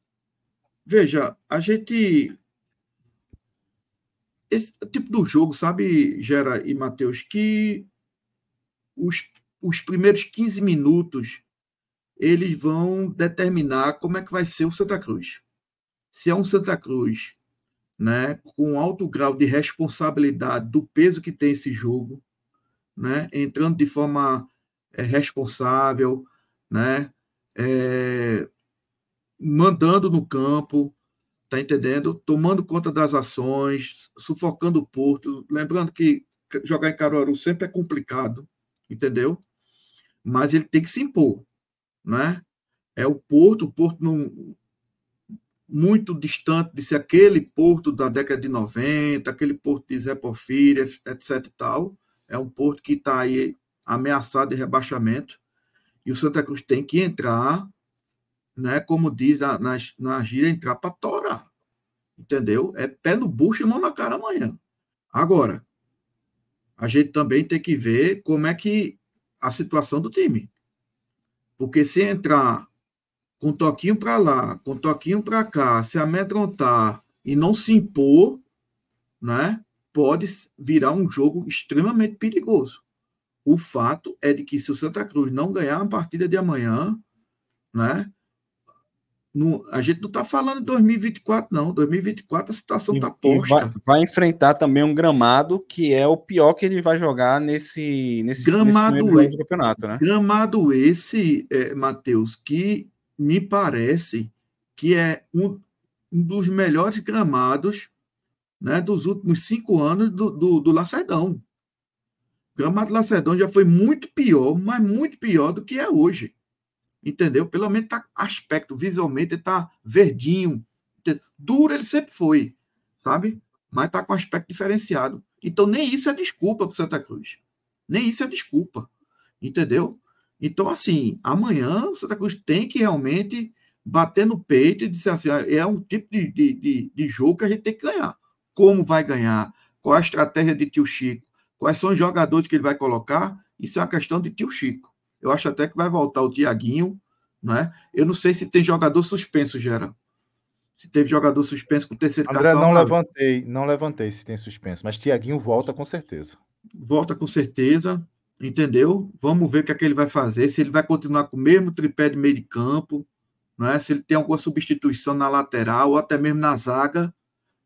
Veja, a gente. Esse tipo do jogo, sabe, Gera e Matheus, que os, os primeiros 15 minutos eles vão determinar como é que vai ser o Santa Cruz. Se é um Santa Cruz né, com alto grau de responsabilidade do peso que tem esse jogo, né, entrando de forma é, responsável, né, é, mandando no campo, tá entendendo? Tomando conta das ações, sufocando o Porto. Lembrando que jogar em Caruaru sempre é complicado, entendeu? Mas ele tem que se impor, né? É o Porto, o Porto não muito distante de ser aquele Porto da década de 90, aquele Porto de Zé Porfírio, etc e tal. É um Porto que está aí ameaçado de rebaixamento. E o Santa Cruz tem que entrar né, como diz na, na, na gíria, entrar para torar. Entendeu? É pé no bucho e mão na cara amanhã. Agora, a gente também tem que ver como é que a situação do time. Porque se entrar com toquinho para lá, com toquinho para cá, se amedrontar e não se impor, né, pode virar um jogo extremamente perigoso. O fato é de que se o Santa Cruz não ganhar a partida de amanhã, né, no, a gente não está falando de 2024, não. 2024 a situação está posta. Vai, vai, enfrentar também um gramado que é o pior que ele vai jogar nesse, nesse, gramado nesse do campeonato, né? Gramado esse, é, Matheus, que me parece que é um, um dos melhores gramados né, dos últimos cinco anos do, do, do Lacerdão. O gramado Lacerdão já foi muito pior, mas muito pior do que é hoje. Entendeu? Pelo menos tá aspecto, visualmente, ele tá verdinho. Entendeu? Duro ele sempre foi, sabe? Mas tá com aspecto diferenciado. Então, nem isso é desculpa para Santa Cruz. Nem isso é desculpa. Entendeu? Então, assim, amanhã o Santa Cruz tem que realmente bater no peito e dizer assim: ah, é um tipo de, de, de, de jogo que a gente tem que ganhar como vai ganhar, qual a estratégia de tio Chico, quais são os jogadores que ele vai colocar, isso é uma questão de tio Chico. Eu acho até que vai voltar o Tiaguinho, né? Eu não sei se tem jogador suspenso, Gera. Se teve jogador suspenso com o terceiro André, cartão. Não levantei, não levantei se tem suspenso, mas Tiaguinho volta com certeza. Volta com certeza, entendeu? Vamos ver o que, é que ele vai fazer, se ele vai continuar com o mesmo tripé de meio de campo, né? se ele tem alguma substituição na lateral ou até mesmo na zaga,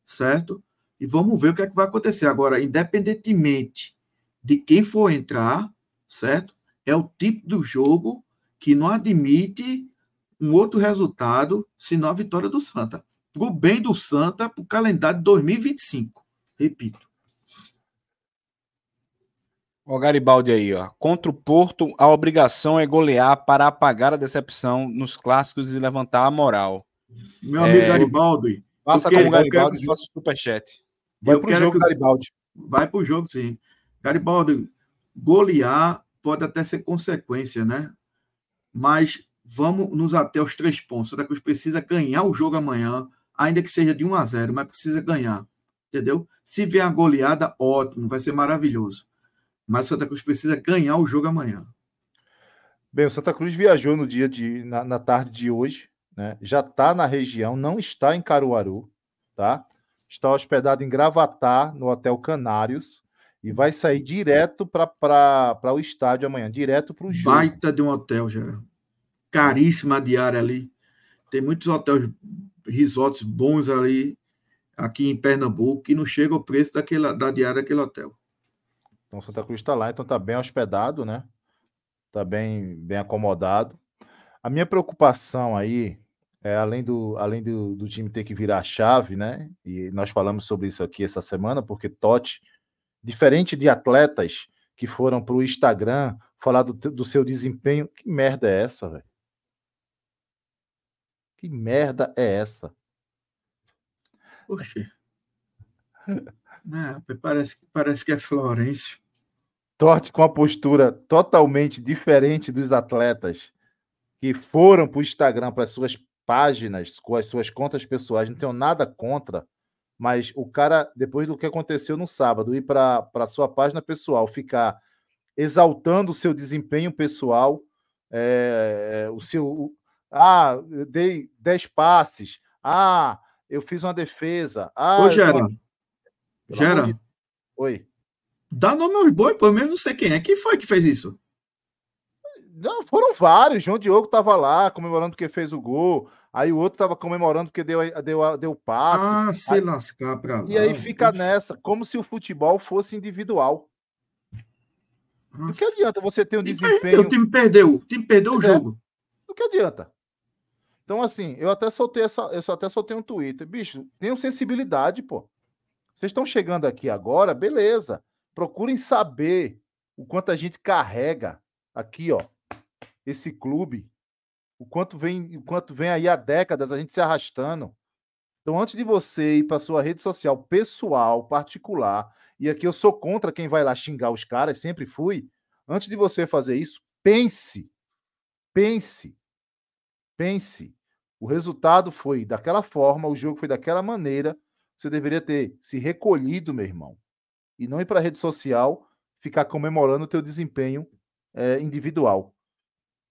certo? e vamos ver o que, é que vai acontecer. Agora, independentemente de quem for entrar, certo? É o tipo do jogo que não admite um outro resultado senão a vitória do Santa. Para o bem do Santa, para o calendário de 2025. Repito. O Garibaldi aí, ó. Contra o Porto, a obrigação é golear para apagar a decepção nos clássicos e levantar a moral. Meu amigo é, Garibaldi. Faça como o Garibaldi e faça o superchat. Vai para o jogo, que... Garibaldi. Vai para o jogo, sim. Garibaldi, golear pode até ser consequência, né? Mas vamos nos até aos três pontos. Santa Cruz precisa ganhar o jogo amanhã, ainda que seja de 1 a 0, mas precisa ganhar. Entendeu? Se vier a goleada, ótimo, vai ser maravilhoso. Mas Santa Cruz precisa ganhar o jogo amanhã. Bem, o Santa Cruz viajou no dia de na, na tarde de hoje, né? Já está na região, não está em Caruaru, tá? está hospedado em Gravatar, no Hotel Canários, e vai sair direto para o estádio amanhã, direto para o jogo. Baita de um hotel, Geraldo. Caríssima a diária ali. Tem muitos hotéis, resorts bons ali, aqui em Pernambuco, que não chega o preço daquela, da diária daquele hotel. Então Santa Cruz está lá, então está bem hospedado, né? Está bem, bem acomodado. A minha preocupação aí é, além do, além do, do, time ter que virar a chave, né? E nós falamos sobre isso aqui essa semana, porque Totti, diferente de atletas que foram para o Instagram falar do, do seu desempenho, que merda é essa, velho? Que merda é essa? Poxa. Não, parece, parece que é Florencio. Totti com a postura totalmente diferente dos atletas que foram para o Instagram para suas páginas com as suas contas pessoais, não tenho nada contra, mas o cara, depois do que aconteceu no sábado, ir para a sua página pessoal, ficar exaltando o seu desempenho pessoal, é, o seu. Ah, eu dei 10 passes. Ah, eu fiz uma defesa. Ah, Ô, Gera. Gera. De... Oi. Dá nome aos boi, pelo menos não sei quem é. Quem foi que fez isso? Não, foram vários. João Diogo estava lá comemorando porque fez o gol. Aí o outro tava comemorando porque deu, deu, deu passe. Ah, se aí, lascar pra lá. E aí fica nessa, como se o futebol fosse individual. Nossa. O que adianta você ter um desempenho. O time perdeu, o time perdeu pois o é. jogo. É. O que adianta? Então, assim, eu até soltei essa. Eu até soltei um Twitter. Bicho, tenham sensibilidade, pô. Vocês estão chegando aqui agora, beleza. Procurem saber o quanto a gente carrega aqui, ó. Esse clube o quanto vem, o quanto vem aí há décadas a gente se arrastando. Então, antes de você ir para sua rede social pessoal, particular, e aqui eu sou contra quem vai lá xingar os caras, sempre fui. Antes de você fazer isso, pense. Pense. Pense. O resultado foi daquela forma, o jogo foi daquela maneira. Você deveria ter se recolhido, meu irmão. E não ir para a rede social ficar comemorando o teu desempenho é, individual.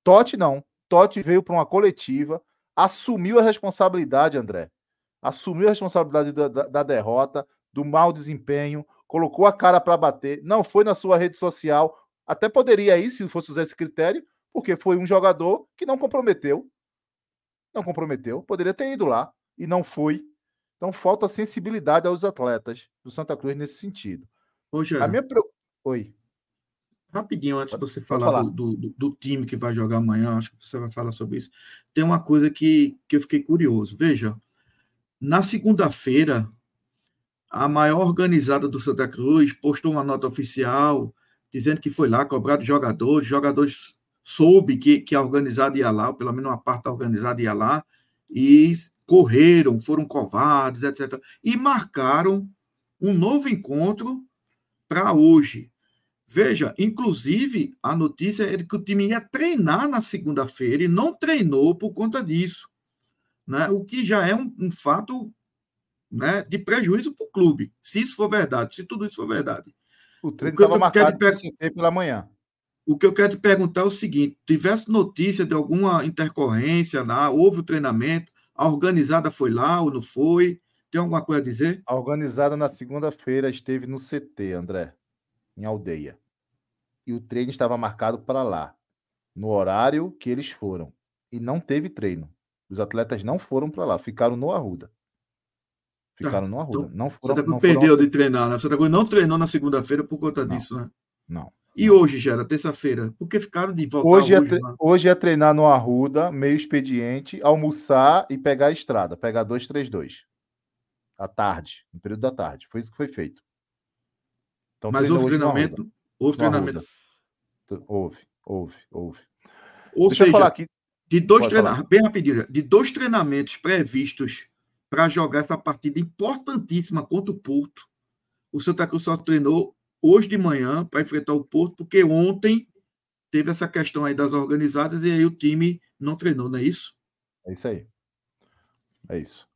Tote não. Totti veio para uma coletiva, assumiu a responsabilidade, André. Assumiu a responsabilidade da, da, da derrota, do mau desempenho, colocou a cara para bater, não foi na sua rede social. Até poderia ir, se fosse usar esse critério, porque foi um jogador que não comprometeu. Não comprometeu, poderia ter ido lá e não foi. Então falta sensibilidade aos atletas do Santa Cruz nesse sentido. Ô, a minha Oi. Rapidinho, antes de você falar. Do, do, do, time que vai jogar amanhã, acho que você vai falar sobre isso. Tem uma coisa que, que eu fiquei curioso. Veja, na segunda-feira, a maior organizada do Santa Cruz postou uma nota oficial dizendo que foi lá cobrar de jogadores, jogadores soube que, que a organizada ia lá, ou pelo menos uma parte da organizada ia lá, e correram, foram covardes, etc. E marcaram um novo encontro para hoje. Veja, inclusive, a notícia é que o time ia treinar na segunda-feira e não treinou por conta disso. Né? O que já é um, um fato né, de prejuízo para o clube, se isso for verdade, se tudo isso for verdade. O treino estava marcado per... pela manhã. O que eu quero te perguntar é o seguinte: tivesse notícia de alguma intercorrência lá, houve o treinamento, a organizada foi lá ou não foi? Tem alguma coisa a dizer? A organizada na segunda-feira esteve no CT, André, em aldeia. E o treino estava marcado para lá, no horário que eles foram. E não teve treino. Os atletas não foram para lá, ficaram no Arruda. Ficaram tá, no Arruda. Então, não foram, Santa Cruz perdeu de treinar, né? Santa Cruz não treinou na segunda-feira por conta não, disso, né? Não. E não. hoje, já era terça-feira? Por que ficaram de voltar hoje? Hoje, é, hoje é treinar no Arruda, meio expediente, almoçar e pegar a estrada, pegar 232. À tarde, no período da tarde. Foi isso que foi feito. Então, Mas houve treinamento? Houve treinamento? Houve, houve, houve. Ou Deixa seja, aqui... de dois treinamentos, bem rapidinho, de dois treinamentos previstos para jogar essa partida importantíssima contra o Porto. O Santa Cruz só treinou hoje de manhã para enfrentar o Porto, porque ontem teve essa questão aí das organizadas e aí o time não treinou, não é isso? É isso aí. É isso.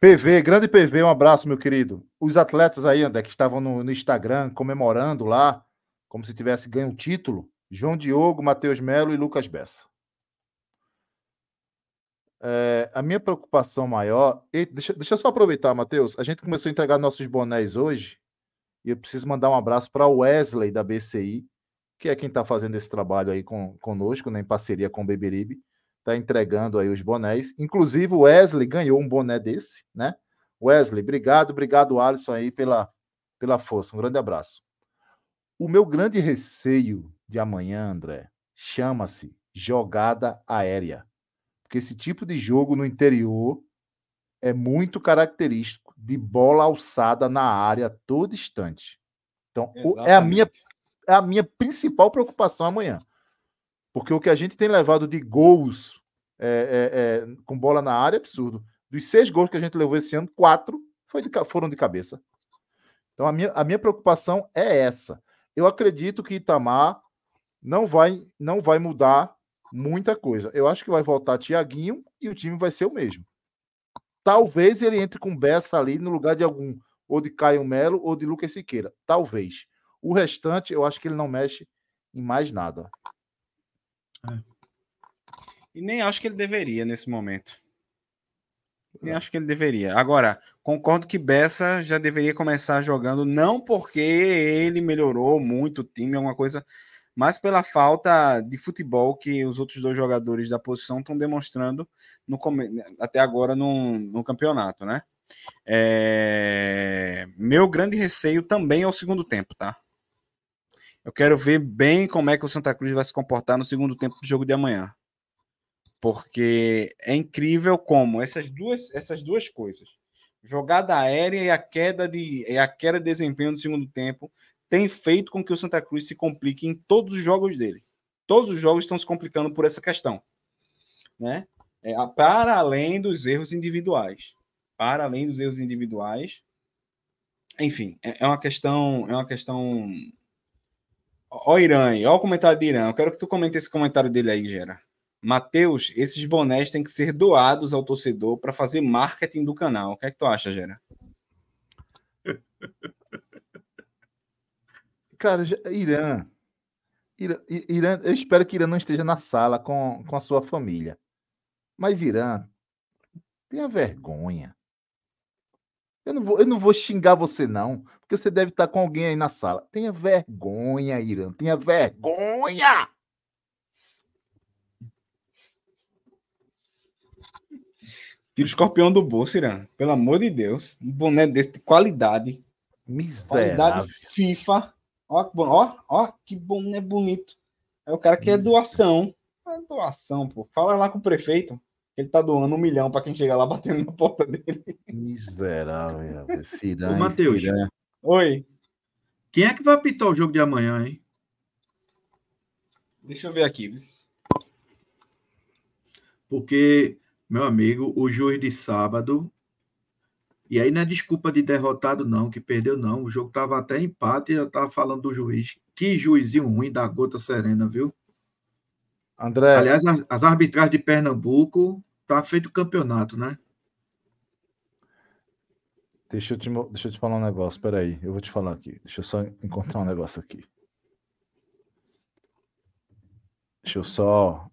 PV, grande PV, um abraço, meu querido. Os atletas aí, André, que estavam no, no Instagram comemorando lá, como se tivesse ganho o título, João Diogo, Matheus Melo e Lucas Bessa. É, a minha preocupação maior. E deixa, deixa eu só aproveitar, Matheus. A gente começou a entregar nossos bonés hoje. E eu preciso mandar um abraço para Wesley da BCI, que é quem está fazendo esse trabalho aí com, conosco, né, em parceria com o Beberibe. Está entregando aí os bonés. Inclusive, o Wesley ganhou um boné desse, né? Wesley, obrigado, obrigado, Alisson, aí, pela, pela força. Um grande abraço. O meu grande receio de amanhã, André, chama-se jogada aérea. Porque esse tipo de jogo no interior é muito característico de bola alçada na área todo instante. Então, Exatamente. é a minha é a minha principal preocupação amanhã. Porque o que a gente tem levado de gols é, é, é, com bola na área é absurdo. Dos seis gols que a gente levou esse ano, quatro de, foram de cabeça. Então, a minha, a minha preocupação é essa. Eu acredito que Itamar não vai, não vai mudar muita coisa. Eu acho que vai voltar Tiaguinho e o time vai ser o mesmo. Talvez ele entre com Bessa ali no lugar de algum, ou de Caio Melo ou de Lucas Siqueira. Talvez. O restante, eu acho que ele não mexe em mais nada. É. E nem acho que ele deveria nesse momento. É. acho que ele deveria. Agora, concordo que Bessa já deveria começar jogando, não porque ele melhorou muito o time, alguma coisa mas pela falta de futebol que os outros dois jogadores da posição estão demonstrando no, até agora no, no campeonato, né? É... Meu grande receio também é o segundo tempo, tá? Eu quero ver bem como é que o Santa Cruz vai se comportar no segundo tempo do jogo de amanhã. Porque é incrível como essas duas, essas duas coisas, jogada aérea e a queda de, e a queda de desempenho no segundo tempo, tem feito com que o Santa Cruz se complique em todos os jogos dele. Todos os jogos estão se complicando por essa questão. Né? É, para além dos erros individuais. Para além dos erros individuais. Enfim, é, é uma questão. É uma questão. Ó, Irã, ó o comentário de Irã. Eu quero que tu comente esse comentário dele aí, Gera. Matheus, esses bonés têm que ser doados ao torcedor para fazer marketing do canal. O que é que tu acha, Gera? Cara, Irã, Irã, Irã, eu espero que Irã não esteja na sala com, com a sua família. Mas Irã, tenha vergonha. Eu não, vou, eu não vou xingar você, não, porque você deve estar com alguém aí na sala. Tenha vergonha, Irã, tenha vergonha! Tira o escorpião do bolso, Irã. Pelo amor de Deus. Um boné desse de qualidade. Miserável. Qualidade FIFA. Ó, ó, ó, que bom, é bonito. É o cara que é doação. É doação, pô. Fala lá com o prefeito. Ele tá doando um milhão para quem chegar lá batendo na porta dele. Miserável. Ô, Matheus. Oi. Quem é que vai apitar o jogo de amanhã, hein? Deixa eu ver aqui. Porque, meu amigo, o juiz de sábado. E aí não é desculpa de derrotado, não, que perdeu, não. O jogo tava até empate e eu tava falando do juiz. Que juizinho ruim da gota serena, viu? André. Aliás, as, as arbitragens de Pernambuco tá feito campeonato, né? Deixa eu, te, deixa eu te falar um negócio, peraí, eu vou te falar aqui. Deixa eu só encontrar um negócio aqui. Deixa eu só.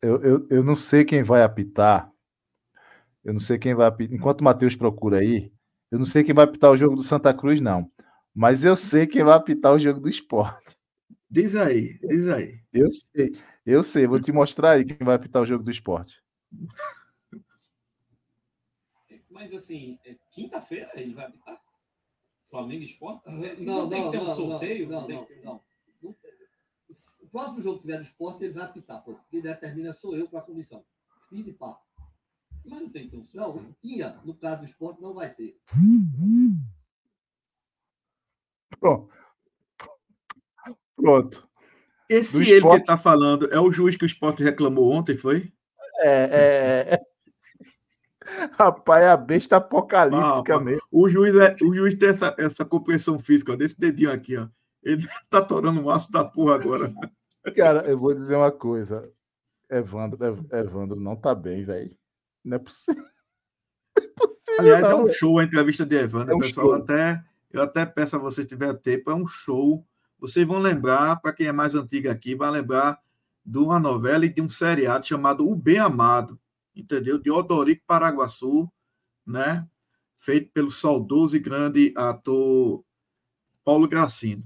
Eu, eu, eu não sei quem vai apitar. Eu não sei quem vai apitar. Enquanto o Matheus procura aí, eu não sei quem vai apitar o jogo do Santa Cruz, não. Mas eu sei quem vai apitar o jogo do esporte. Diz aí, diz aí. Eu sei, eu sei, vou te mostrar aí quem vai apitar o jogo do esporte. Mas assim, é quinta-feira ele vai apitar? Flamengo Esporte? Não, não, tem que ter um não, sorteio? não, não, não, não. O próximo jogo que tiver do esporte, ele vai apitar. Pô. Quem determina sou eu com a comissão. Fim de papo. Mas não tem um sorteio. Não, tinha. No caso do esporte, não vai ter. Pronto. Pronto. Esse Do ele esporte- que tá falando é o juiz que o esporte reclamou ontem, foi? É, é, é. Rapaz, é a besta apocalíptica Ah, mesmo. O juiz, é, o juiz tem essa, essa compreensão física, ó, desse dedinho aqui, ó. Ele tá torando o maço da porra agora. Cara, eu vou dizer uma coisa. Evandro, Ev- Evandro não tá bem, velho. Não é possível. Aliás, é não, um velho. show a entrevista de Evandro, É um pessoal. show. Até, eu até peço a vocês, se tiver tempo, é um show. Vocês vão lembrar, para quem é mais antigo aqui, vai lembrar de uma novela e de um seriado chamado O Bem Amado, entendeu? De Odorico Paraguaçu, né? Feito pelo saudoso e grande ator Paulo Gracino.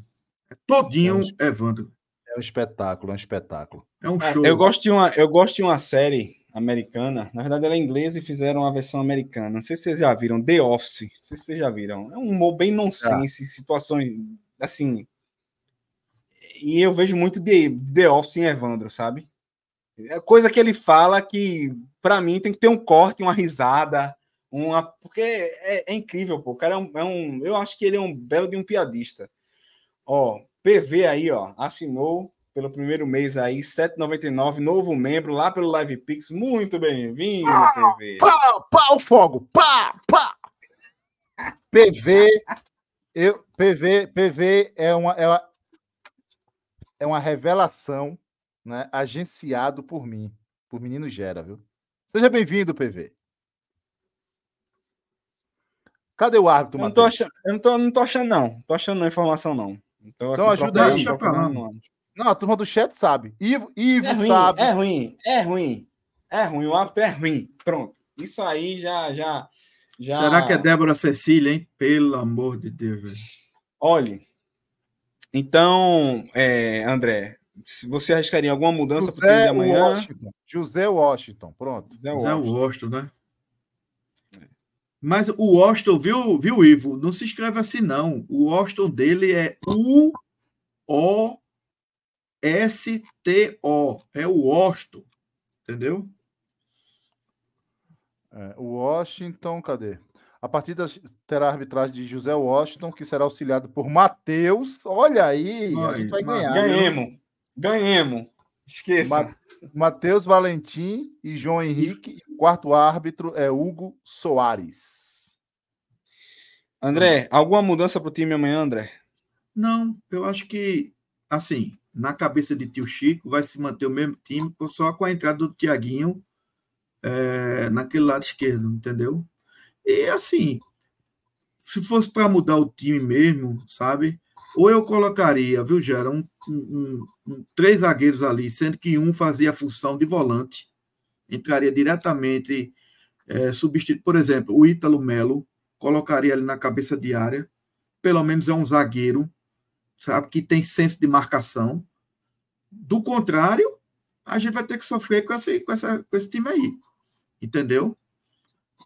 É todinho Evandro. É um espetáculo, é um espetáculo. É um Ah, show. Eu gosto, de uma, eu gosto de uma série americana. Na verdade, ela é inglesa e fizeram uma versão americana. Não sei se vocês já viram. The Office. Não sei se vocês já viram. É um humor bem nonsense, situações assim. E eu vejo muito de The Office em Evandro, sabe? É coisa que ele fala que, pra mim, tem que ter um corte, uma risada. Uma, porque é, é incrível, pô. O cara é um, é um- Eu acho que ele é um belo de um piadista. Ó, PV aí, ó, assinou pelo primeiro mês aí, R$ 7,99, novo membro lá pelo Live Pix. Muito bem-vindo, PV. Pá, pá, o fogo! Pá, pá! PV, eu, PV, PV é uma, é uma, é uma revelação, né? Agenciado por mim, por Menino Gera, viu? Seja bem-vindo, PV. Cadê o árbitro, Eu não tô achando, eu não tô, não tô achando, não. Tô achando não informação, não. Então aqui ajuda aí. procurando, não. Não, a turma do chat sabe. Ivo, Ivo É ruim, sabe. é ruim, é ruim. É ruim, o hábito é ruim. Pronto. Isso aí já, já, já. Será que é Débora Cecília, hein? Pelo amor de Deus, velho. Olhe. Então, é, André, se você arriscaria alguma mudança para o time de José amanhã? Washington. José Washington, pronto. José Washington. Washington, né? Mas o Washington, viu, viu, Ivo? Não se escreve assim, não. O Washington dele é U-O-S-T-O. É o Washington. Entendeu? É, o Washington, cadê? A partida terá a arbitragem de José Washington, que será auxiliado por Matheus. Olha aí, a Olha, gente vai ganhar. Ganhemos. Ganhemos. Esqueça. Ma- Matheus Valentim e João Henrique. E o quarto árbitro é Hugo Soares. André, alguma mudança para o time amanhã, André? Não, eu acho que, assim, na cabeça de tio Chico, vai se manter o mesmo time, só com a entrada do Tiaguinho é, naquele lado esquerdo, entendeu? E, assim, se fosse para mudar o time mesmo, sabe? Ou eu colocaria, viu, Gera, um, um- um- três zagueiros ali, sendo que um fazia a função de volante, entraria diretamente, é, substituir, por exemplo, o Ítalo Melo, colocaria ele na cabeça de área, pelo menos é um zagueiro, sabe, que tem senso de marcação. Do contrário, a gente vai ter que sofrer com esse, com essa, com esse time aí, entendeu?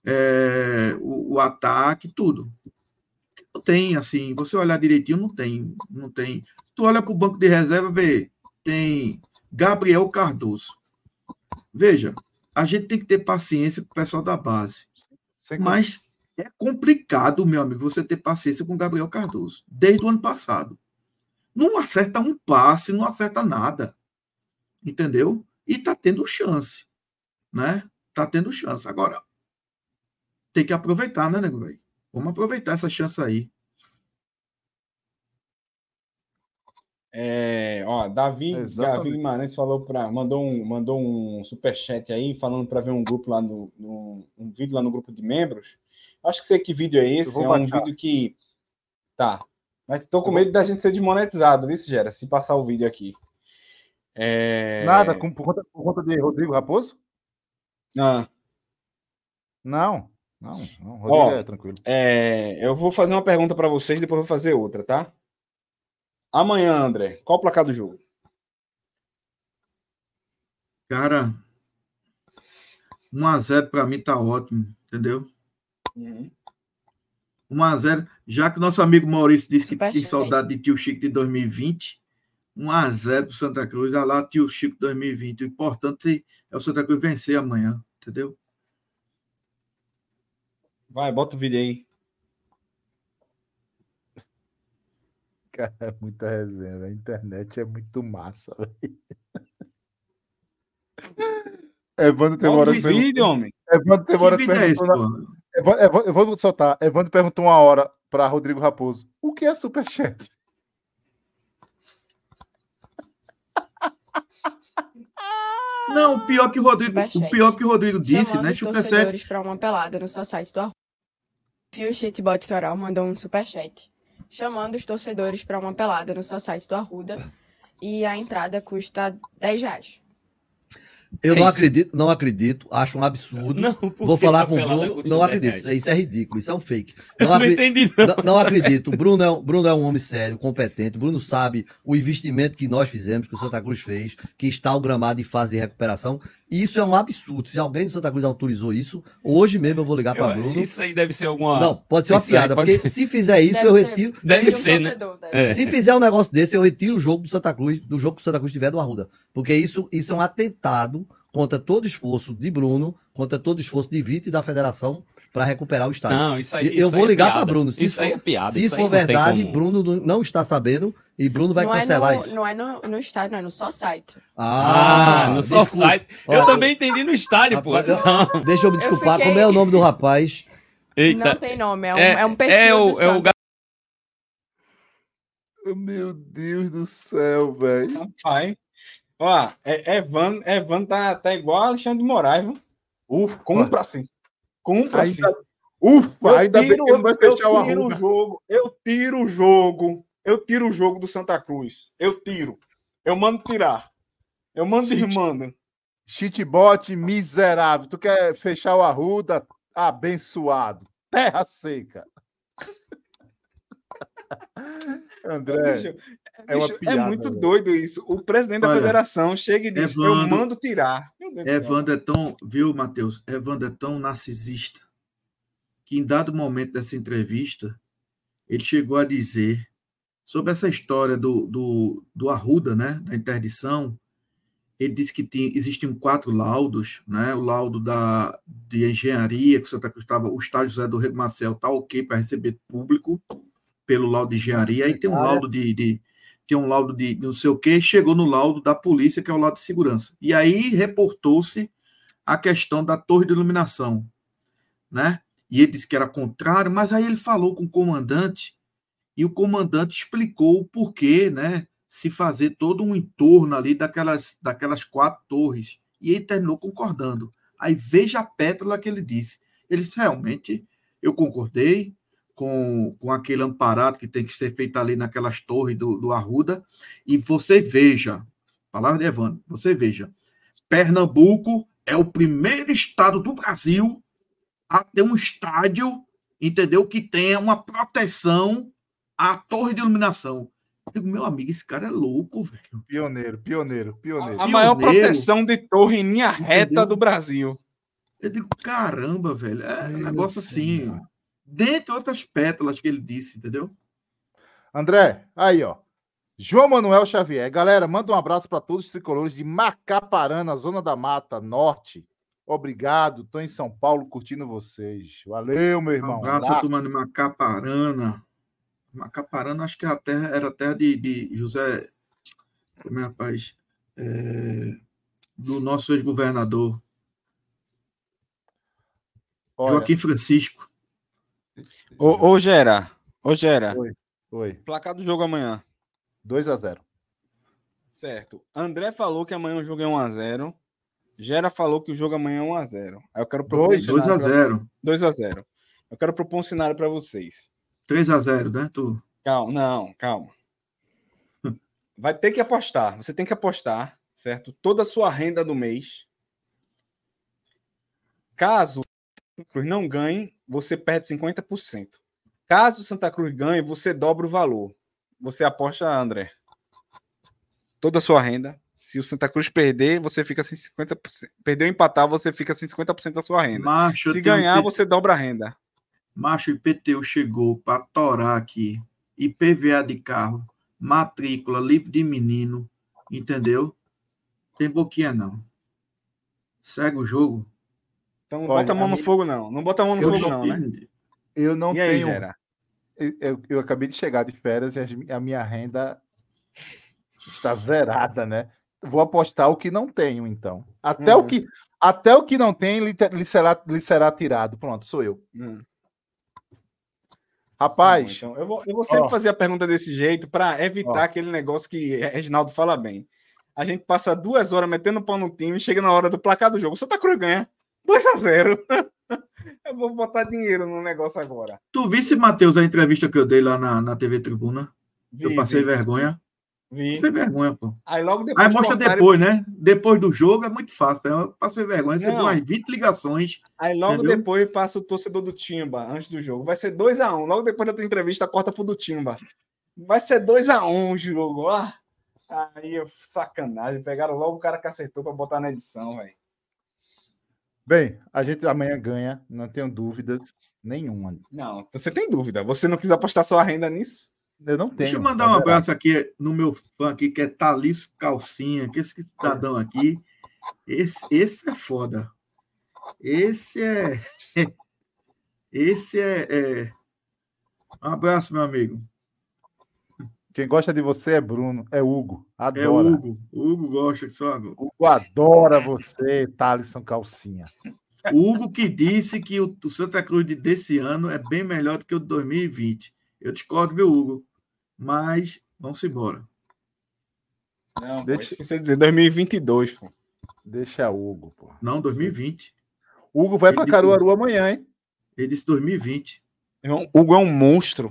É, o, o ataque, tudo. Não tem, assim, você olhar direitinho, não tem, não tem. Tu olha para o banco de reserva, vê, tem Gabriel Cardoso. Veja, a gente tem que ter paciência com o pessoal da base. Mas é complicado, meu amigo, você ter paciência com o Gabriel Cardoso, desde o ano passado. Não acerta um passe, não acerta nada. Entendeu? E tá tendo chance, né? Tá tendo chance. Agora, tem que aproveitar, né, nego velho? Vamos aproveitar essa chance aí. É, ó, Davi, Davi Guimarães falou para mandou um mandou um superchat aí falando para ver um grupo lá no, no, um vídeo lá no grupo de membros. Acho que sei que vídeo é esse, é um vídeo que tá. Mas tô com medo da gente ser desmonetizado, viu, Gera, se passar o vídeo aqui. É... Nada, por conta, por conta de Rodrigo Raposo? Ah. Não, não, não Rodrigo Ó, é tranquilo. É, eu vou fazer uma pergunta para vocês, depois vou fazer outra, tá? Amanhã, André, qual o placar do jogo? Cara, 1x0 para mim tá ótimo, entendeu? Uhum. 1x0, já que nosso amigo Maurício disse que tem saudade de tio Chico de 2020, 1x0 para Santa Cruz, olha lá tio Chico 2020. O importante é o Santa Cruz vencer amanhã, entendeu? Vai, bota o vídeo aí. Cara, é muita resenha, a internet é muito massa, velho. Evandro tem hora vídeo, homem. Evandro tem hora. É. Evandro, eu vou soltar. Evandro perguntou uma hora para Rodrigo Raposo: o que é superchat? Não, o pior que o Rodrigo, o pior que o Rodrigo disse, Chamando né? Superchat. para uma pelada no seu site do. Fio Shitbot Coral mandou um superchat chamando os torcedores para uma pelada no seu site do Arruda e a entrada custa 10 reais. Eu é não acredito, não acredito, acho um absurdo. Não, Vou falar com o Bruno, não acredito. Isso é ridículo, isso é um fake. Não, acri... não entendi, não. não, não acredito. O Bruno é, um, Bruno é um homem sério, competente. O Bruno sabe o investimento que nós fizemos, que o Santa Cruz fez, que está o gramado em fase de recuperação. Isso é um absurdo. Se alguém de Santa Cruz autorizou isso, hoje mesmo eu vou ligar para Bruno. Isso aí deve ser alguma. Não, pode ser uma piada, porque ser... se fizer isso, deve eu retiro. Deve se, ser, né? Deve se fizer um negócio desse, eu retiro o jogo do Santa Cruz, do jogo que o Santa Cruz tiver do Arruda. Porque isso, isso é um atentado contra todo esforço de Bruno, contra todo esforço de Vite e da federação para recuperar o estádio. Não, isso aí, eu isso vou é ligar para Bruno. Se isso, isso aí é piada. Se isso, for verdade, Bruno não está sabendo e Bruno vai não cancelar é no, isso. Não é no, no estádio, não é no só site. Ah, ah no só site. Eu Ó, também entendi no estádio, rapaz, pô. Eu, deixa eu me desculpar. Eu fiquei... Como é o nome do rapaz? Eita. Não tem nome, é um, é, é um perfil é o, é o Meu Deus do céu, velho. Rapaz. Ó, é, Evan, Evan tá, tá igual Alexandre de Moraes, viu? Ufa. Compra assim. Compra assim. Ufa, eu ainda tiro, bem que não vai fechar eu tiro o, jogo. Eu tiro o jogo. Eu tiro o jogo do Santa Cruz. Eu tiro. Eu mando tirar. Eu mando Cheat, mando. Cheatbot miserável. Tu quer fechar o Arruda? Abençoado. Terra seca. André. É, bicho, piada, é muito velho. doido isso. O presidente Olha, da federação chega e diz: Evandro, Eu mando tirar. Evandro é tão, viu, Matheus? Evandro é tão narcisista que, em dado momento dessa entrevista, ele chegou a dizer sobre essa história do, do, do Arruda, né, da interdição. Ele disse que tinha, existiam quatro laudos, né? O laudo da, de engenharia, que Santa Cruz estava, o estádio José do Rego Marcel está ok para receber público pelo laudo de engenharia. Aí tem um laudo de, de tem um laudo de não sei o que, chegou no laudo da polícia, que é o laudo de segurança. E aí reportou-se a questão da torre de iluminação, né? E ele disse que era contrário, mas aí ele falou com o comandante e o comandante explicou o porquê, né? Se fazer todo um entorno ali daquelas, daquelas quatro torres. E ele terminou concordando. Aí veja a pétala que ele disse. Ele disse, realmente, eu concordei, com, com aquele amparado que tem que ser feito ali naquelas torres do, do Arruda. E você veja, palavra de Evandro, você veja, Pernambuco é o primeiro estado do Brasil a ter um estádio, entendeu? Que tenha uma proteção à torre de iluminação. Eu digo, meu amigo, esse cara é louco, velho. Pioneiro, pioneiro, pioneiro. A, a maior proteção de torre em linha reta entendeu? do Brasil. Eu digo, caramba, velho, é um negócio assim. Dentre outras pétalas que ele disse, entendeu? André, aí, ó. João Manuel Xavier. Galera, manda um abraço para todos os tricolores de Macaparana, Zona da Mata Norte. Obrigado, estou em São Paulo curtindo vocês. Valeu, meu irmão. Um abraço, abraço. turma de Macaparana. Macaparana, acho que a terra, era a terra de, de José. Como é, rapaz? É, do nosso ex-governador. Joaquim Francisco. Ô, ô Gera. Ô, Gera. Oi. Oi. Placar do jogo amanhã. 2 a 0 Certo. André falou que amanhã o jogo é 1x0. Gera falou que o jogo amanhã é 1x0. Aí eu quero propor 2 um a 0 2 a 0 Eu quero propor um cenário para vocês. 3 a 0 né, tu? Calma, não, calma. Vai ter que apostar. Você tem que apostar, certo? Toda a sua renda do mês. Caso Cruz não ganhe, você perde 50%. Caso Santa Cruz ganhe, você dobra o valor você aposta, André? Toda a sua renda. Se o Santa Cruz perder, você fica sem 50%. Perder ou empatar, você fica sem 50% da sua renda. Macho, Se ganhar, você dobra a renda. Macho, IPTU chegou para torar aqui. IPVA de carro, matrícula, livre de menino, entendeu? Tem boquinha não. Segue o jogo. Então não bota a mão no fogo, não. Não bota a mão no fogo, não, né? Eu não e tenho. Aí, eu, eu acabei de chegar de férias e a minha renda está zerada, né? Vou apostar o que não tenho, então. Até, uhum. o, que, até o que não tem lhe, lhe, será, lhe será tirado. Pronto, sou eu. Uhum. Rapaz. então, eu, vou, eu vou sempre ó, fazer a pergunta desse jeito para evitar ó, aquele negócio que Reginaldo fala bem. A gente passa duas horas metendo pau no time, chega na hora do placar do jogo. O Santa Cruz ganha 2 a 0 Eu vou botar dinheiro no negócio agora. Tu visse, Matheus, a entrevista que eu dei lá na, na TV Tribuna? Vi, eu passei vi. vergonha. Vi. Passei vergonha, pô. Aí logo depois. Aí mostra depois, né? Depois do jogo é muito fácil. Né? Eu passei vergonha, recebi umas 20 ligações. Aí logo entendeu? depois passa o torcedor do Timba antes do jogo. Vai ser 2x1. Um. Logo depois da tua entrevista, corta pro do Timba. Vai ser 2x1 um o jogo. Ah, aí, sacanagem. Pegaram logo o cara que acertou pra botar na edição, velho. Bem, a gente amanhã ganha, não tenho dúvidas nenhuma. Não, você tem dúvida. Você não quis apostar sua renda nisso? Eu não tenho. Deixa eu mandar é um abraço aqui no meu fã aqui, que é Thalys Calcinha, que esse cidadão aqui. Esse, esse é foda. Esse é. Esse é, é. Um abraço, meu amigo. Quem gosta de você é Bruno, é Hugo. Adora. É Hugo. Hugo gosta só. Hugo adora você, Thalisson Calcinha. Hugo que disse que o, Santa Cruz desse ano é bem melhor do que o de 2020. Eu discordo, viu, Hugo? Mas vamos embora. Não, deixa você dizer 2022, pô. Deixa Hugo, pô. Não, 2020. Hugo vai para Caruaru amanhã, hein? Ele disse 2020. Hugo é um monstro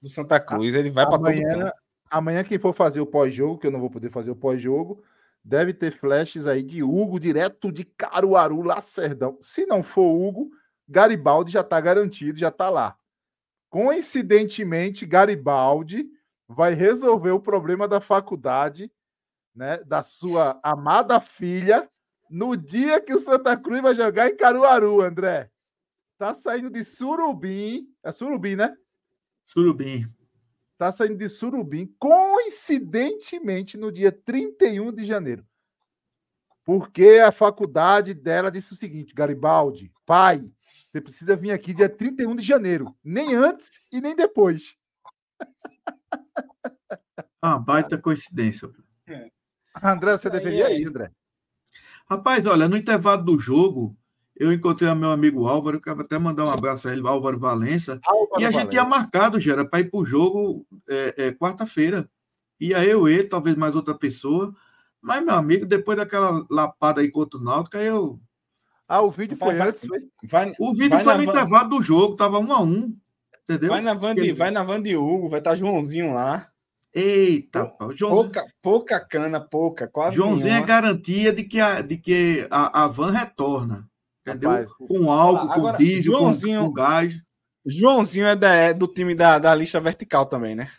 do Santa Cruz. Ele vai para todo canto. Amanhã, quem for fazer o pós-jogo, que eu não vou poder fazer o pós-jogo, deve ter flashes aí de Hugo, direto de Caruaru, Lacerdão. Se não for Hugo, Garibaldi já está garantido, já está lá. Coincidentemente, Garibaldi vai resolver o problema da faculdade, né, da sua amada filha, no dia que o Santa Cruz vai jogar em Caruaru, André. Tá saindo de Surubim, é Surubim, né? Surubim. Está saindo de Surubim, coincidentemente, no dia 31 de janeiro. Porque a faculdade dela disse o seguinte: Garibaldi, pai, você precisa vir aqui dia 31 de janeiro. Nem antes e nem depois. Ah, baita coincidência. É. André, você deveria é ir, André. Rapaz, olha, no intervalo do jogo, eu encontrei o meu amigo Álvaro, quero até mandar um abraço a ele, Álvaro Valença, Álvaro e a Valença. gente tinha marcado, Gera, para ir para o jogo é, é, quarta-feira. Ia eu, ele, talvez mais outra pessoa, mas, meu amigo, depois daquela lapada aí contra o Náutico, aí eu... Ah, o vídeo foi vai, antes, foi? Vai, o vídeo foi no van... intervalo do jogo, tava um a um, entendeu? Vai na van de, vai na van de Hugo, vai estar tá Joãozinho lá. Eita, Pô, Joãozinho... pouca, pouca cana, pouca, quase Joãozinho nenhuma. é garantia de que a, de que a, a van retorna. Entendeu? Rapaz, com álcool, agora, com diesel, Joãozinho, com, gás. Joãozinho é, da, é do time da, da lista vertical também, né?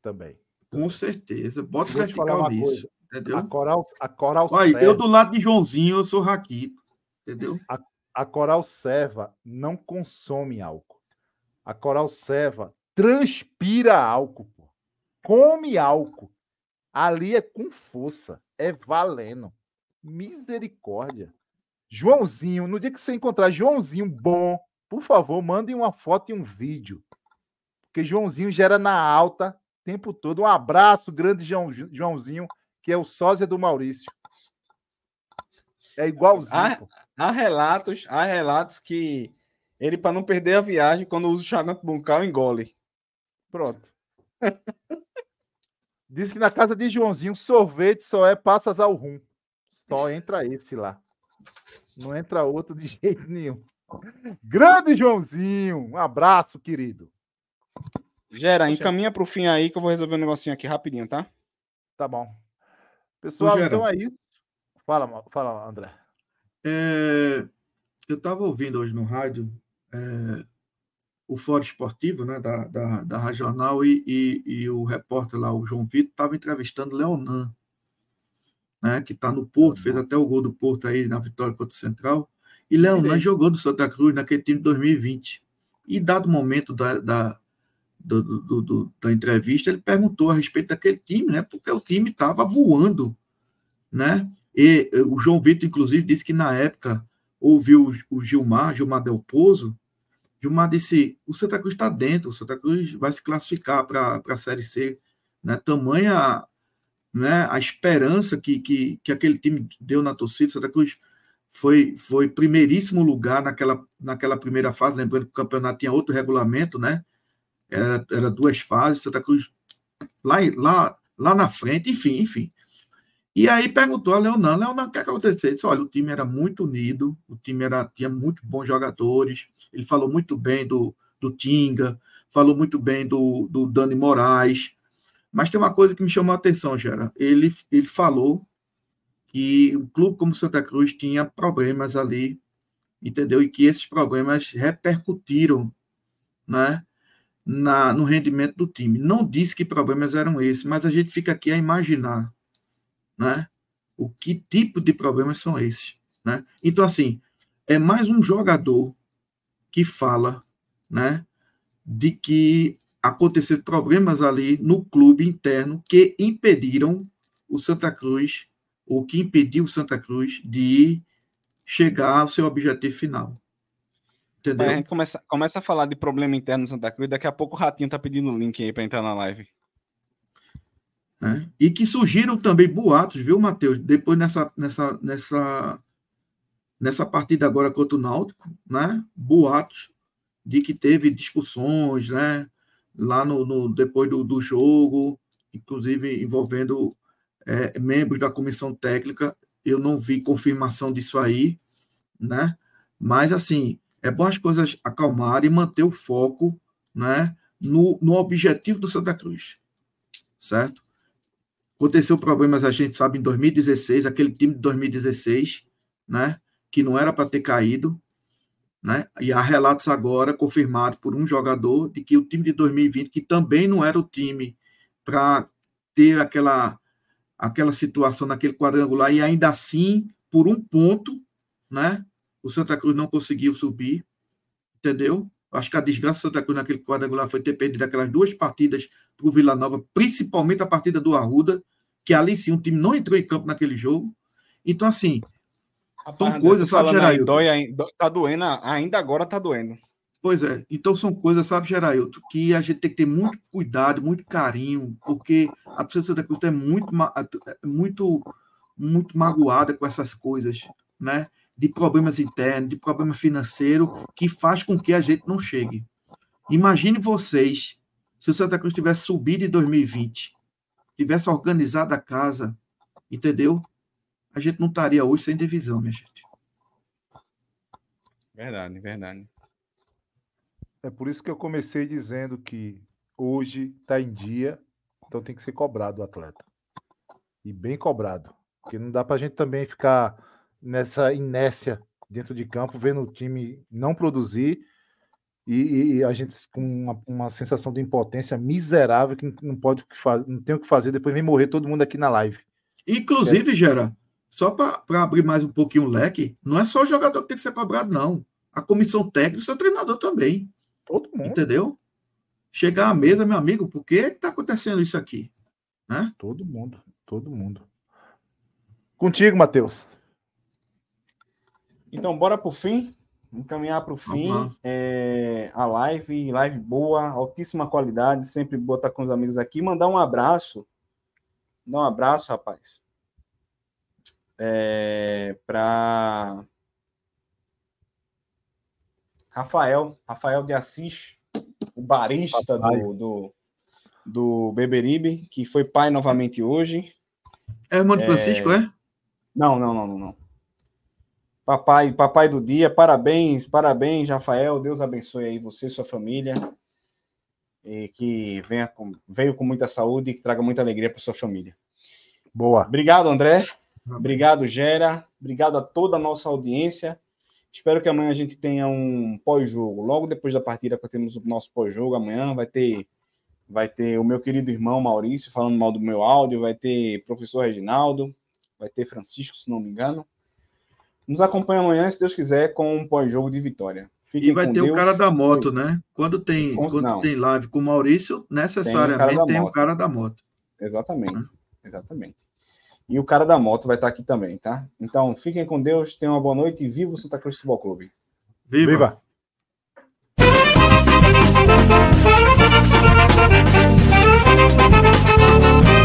Também. Com certeza. Bota vertical nisso. Entendeu? A Coral, a Coral Olha, eu do lado de Joãozinho, eu sou Raquito. Entendeu? A, a Coral Serva não consome álcool. A Coral Serva transpira álcool, pô. come álcool. Ali é com força, é valendo. Misericórdia. Joãozinho, no dia que você encontrar Joãozinho bom, por favor, mandem uma foto e um vídeo. Porque Joãozinho gera na alta o tempo todo. Um abraço, grande João, Joãozinho, que é o sósia do Maurício. É igualzinho. Há, há, relatos, há relatos que ele, para não perder a viagem, quando usa o chaganto buncal, engole. Pronto. Diz que na casa de Joãozinho, sorvete só é passas ao rum. Só entra esse lá. Não entra outro de jeito nenhum. Grande Joãozinho, um abraço, querido. Gera, encaminha para o fim aí que eu vou resolver um negocinho aqui rapidinho, tá? Tá bom. Pessoal, então é isso. Fala, fala André. É, eu estava ouvindo hoje no rádio é, o Fórum Esportivo, né, da, da, da Regional, e, e, e, o repórter lá, o João Vitor, estava entrevistando Leonan, né, que está no Porto, fez até o gol do Porto aí na vitória contra o Central. E Leonan jogou do Santa Cruz naquele time de 2020. E dado o momento da, da, do, do, do, da entrevista, ele perguntou a respeito daquele time, né? Porque o time estava voando, né? E o João Vitor, inclusive, disse que na época ouviu o Gilmar, Gilmar Del Pozo, Gilmar disse: o Santa Cruz está dentro, o Santa Cruz vai se classificar para a Série C. Né? Tamanha né, a esperança que, que, que aquele time deu na torcida. Santa Cruz foi, foi primeiríssimo lugar naquela, naquela primeira fase, lembrando que o campeonato tinha outro regulamento, né? Era, era duas fases, Santa Cruz lá, lá, lá na frente, enfim, enfim. E aí perguntou a Leonan, Leonan, o que, é que aconteceu? Ele disse, olha, o time era muito unido, o time era, tinha muito bons jogadores, ele falou muito bem do, do Tinga, falou muito bem do, do Dani Moraes, mas tem uma coisa que me chamou a atenção, Gera. Ele, ele falou que um clube como Santa Cruz tinha problemas ali, entendeu? E que esses problemas repercutiram, né? Na, no rendimento do time. Não disse que problemas eram esses, mas a gente fica aqui a imaginar, né? O que tipo de problemas são esses, né? Então, assim, é mais um jogador que fala, né? De que aconteceram problemas ali no clube interno que impediram o Santa Cruz, ou que impediu o Santa Cruz de chegar ao seu objetivo final. Entendeu? gente começa, começa a falar de problema interno no Santa Cruz, daqui a pouco o Ratinho tá pedindo o link aí para entrar na live. É, e que surgiram também boatos, viu, Matheus? Depois nessa, nessa, nessa, nessa partida agora contra o Náutico, né? Boatos de que teve discussões, né? Lá no, no depois do, do, jogo, inclusive envolvendo é, membros da comissão técnica. Eu não vi confirmação disso aí, né? Mas assim, é bom as coisas acalmarem e manter o foco, né? No, no objetivo do Santa Cruz, certo? Aconteceu problemas, a gente sabe, em 2016, aquele time de 2016, né? Que não era para ter caído, né? E há relatos agora confirmados por um jogador de que o time de 2020, que também não era o time para ter aquela, aquela situação naquele quadrangular, e ainda assim, por um ponto, né? o Santa Cruz não conseguiu subir, entendeu? Acho que a desgraça do Santa Cruz naquele quadrangular foi ter perdido aquelas duas partidas para o Vila Nova, principalmente a partida do Arruda, que ali sim o time não entrou em campo naquele jogo. Então, assim, são coisas, sabe, Gerailton? Dói, tá doendo, ainda agora tá doendo. Pois é, então são coisas, sabe, Gerailton, que a gente tem que ter muito cuidado, muito carinho, porque a torcida Santa Cruz é muito, é muito, muito magoada com essas coisas, né? De problemas internos, de problema financeiro, que faz com que a gente não chegue. Imagine vocês se o Santa Cruz tivesse subido em 2020, tivesse organizado a casa, entendeu? A gente não estaria hoje sem divisão, minha gente. Verdade, verdade. É por isso que eu comecei dizendo que hoje está em dia, então tem que ser cobrado o atleta. E bem cobrado. Porque não dá para a gente também ficar nessa inércia dentro de campo, vendo o time não produzir e, e a gente com uma, uma, sensação de impotência miserável que não pode não tem o que fazer, depois vem morrer todo mundo aqui na live. Inclusive, é. Gera, só para abrir mais um pouquinho o leque, não é só o jogador que tem que ser cobrado, não. A comissão técnica e o seu treinador também. Todo mundo. Entendeu? Chegar à mesa, meu amigo, por que está acontecendo isso aqui? Né? Todo mundo, todo mundo. Contigo, Matheus. Então, bora pro fim. Vamos caminhar para o fim. É, a live, live boa, altíssima qualidade. Sempre botar com os amigos aqui. Mandar um abraço. Dar um abraço, rapaz. É, para Rafael, Rafael de Assis, o barista do, do, do Beberibe, que foi pai novamente hoje. É irmão de Francisco, é? é? Não, não, não, não, não. Papai, papai do dia, parabéns, parabéns, Rafael. Deus abençoe aí você e sua família. E que venha com, veio com muita saúde e que traga muita alegria para sua família. Boa. Obrigado, André. Obrigado, Gera. Obrigado a toda a nossa audiência. Espero que amanhã a gente tenha um pós-jogo. Logo depois da partida, que temos o nosso pós-jogo amanhã, vai ter vai ter o meu querido irmão Maurício falando mal do meu áudio, vai ter professor Reginaldo, vai ter Francisco, se não me engano. Nos acompanha amanhã, se Deus quiser, com um pós-jogo de vitória. Fiquem e vai ter Deus. o cara da moto, né? Quando tem, com... quando tem live com o Maurício, necessariamente tem o cara da moto. Exatamente, exatamente. E o cara da moto vai estar aqui também, tá? Então, fiquem com Deus, tenham uma boa noite e viva o Santa Cruz Futebol Clube. Viva! viva. Thank you.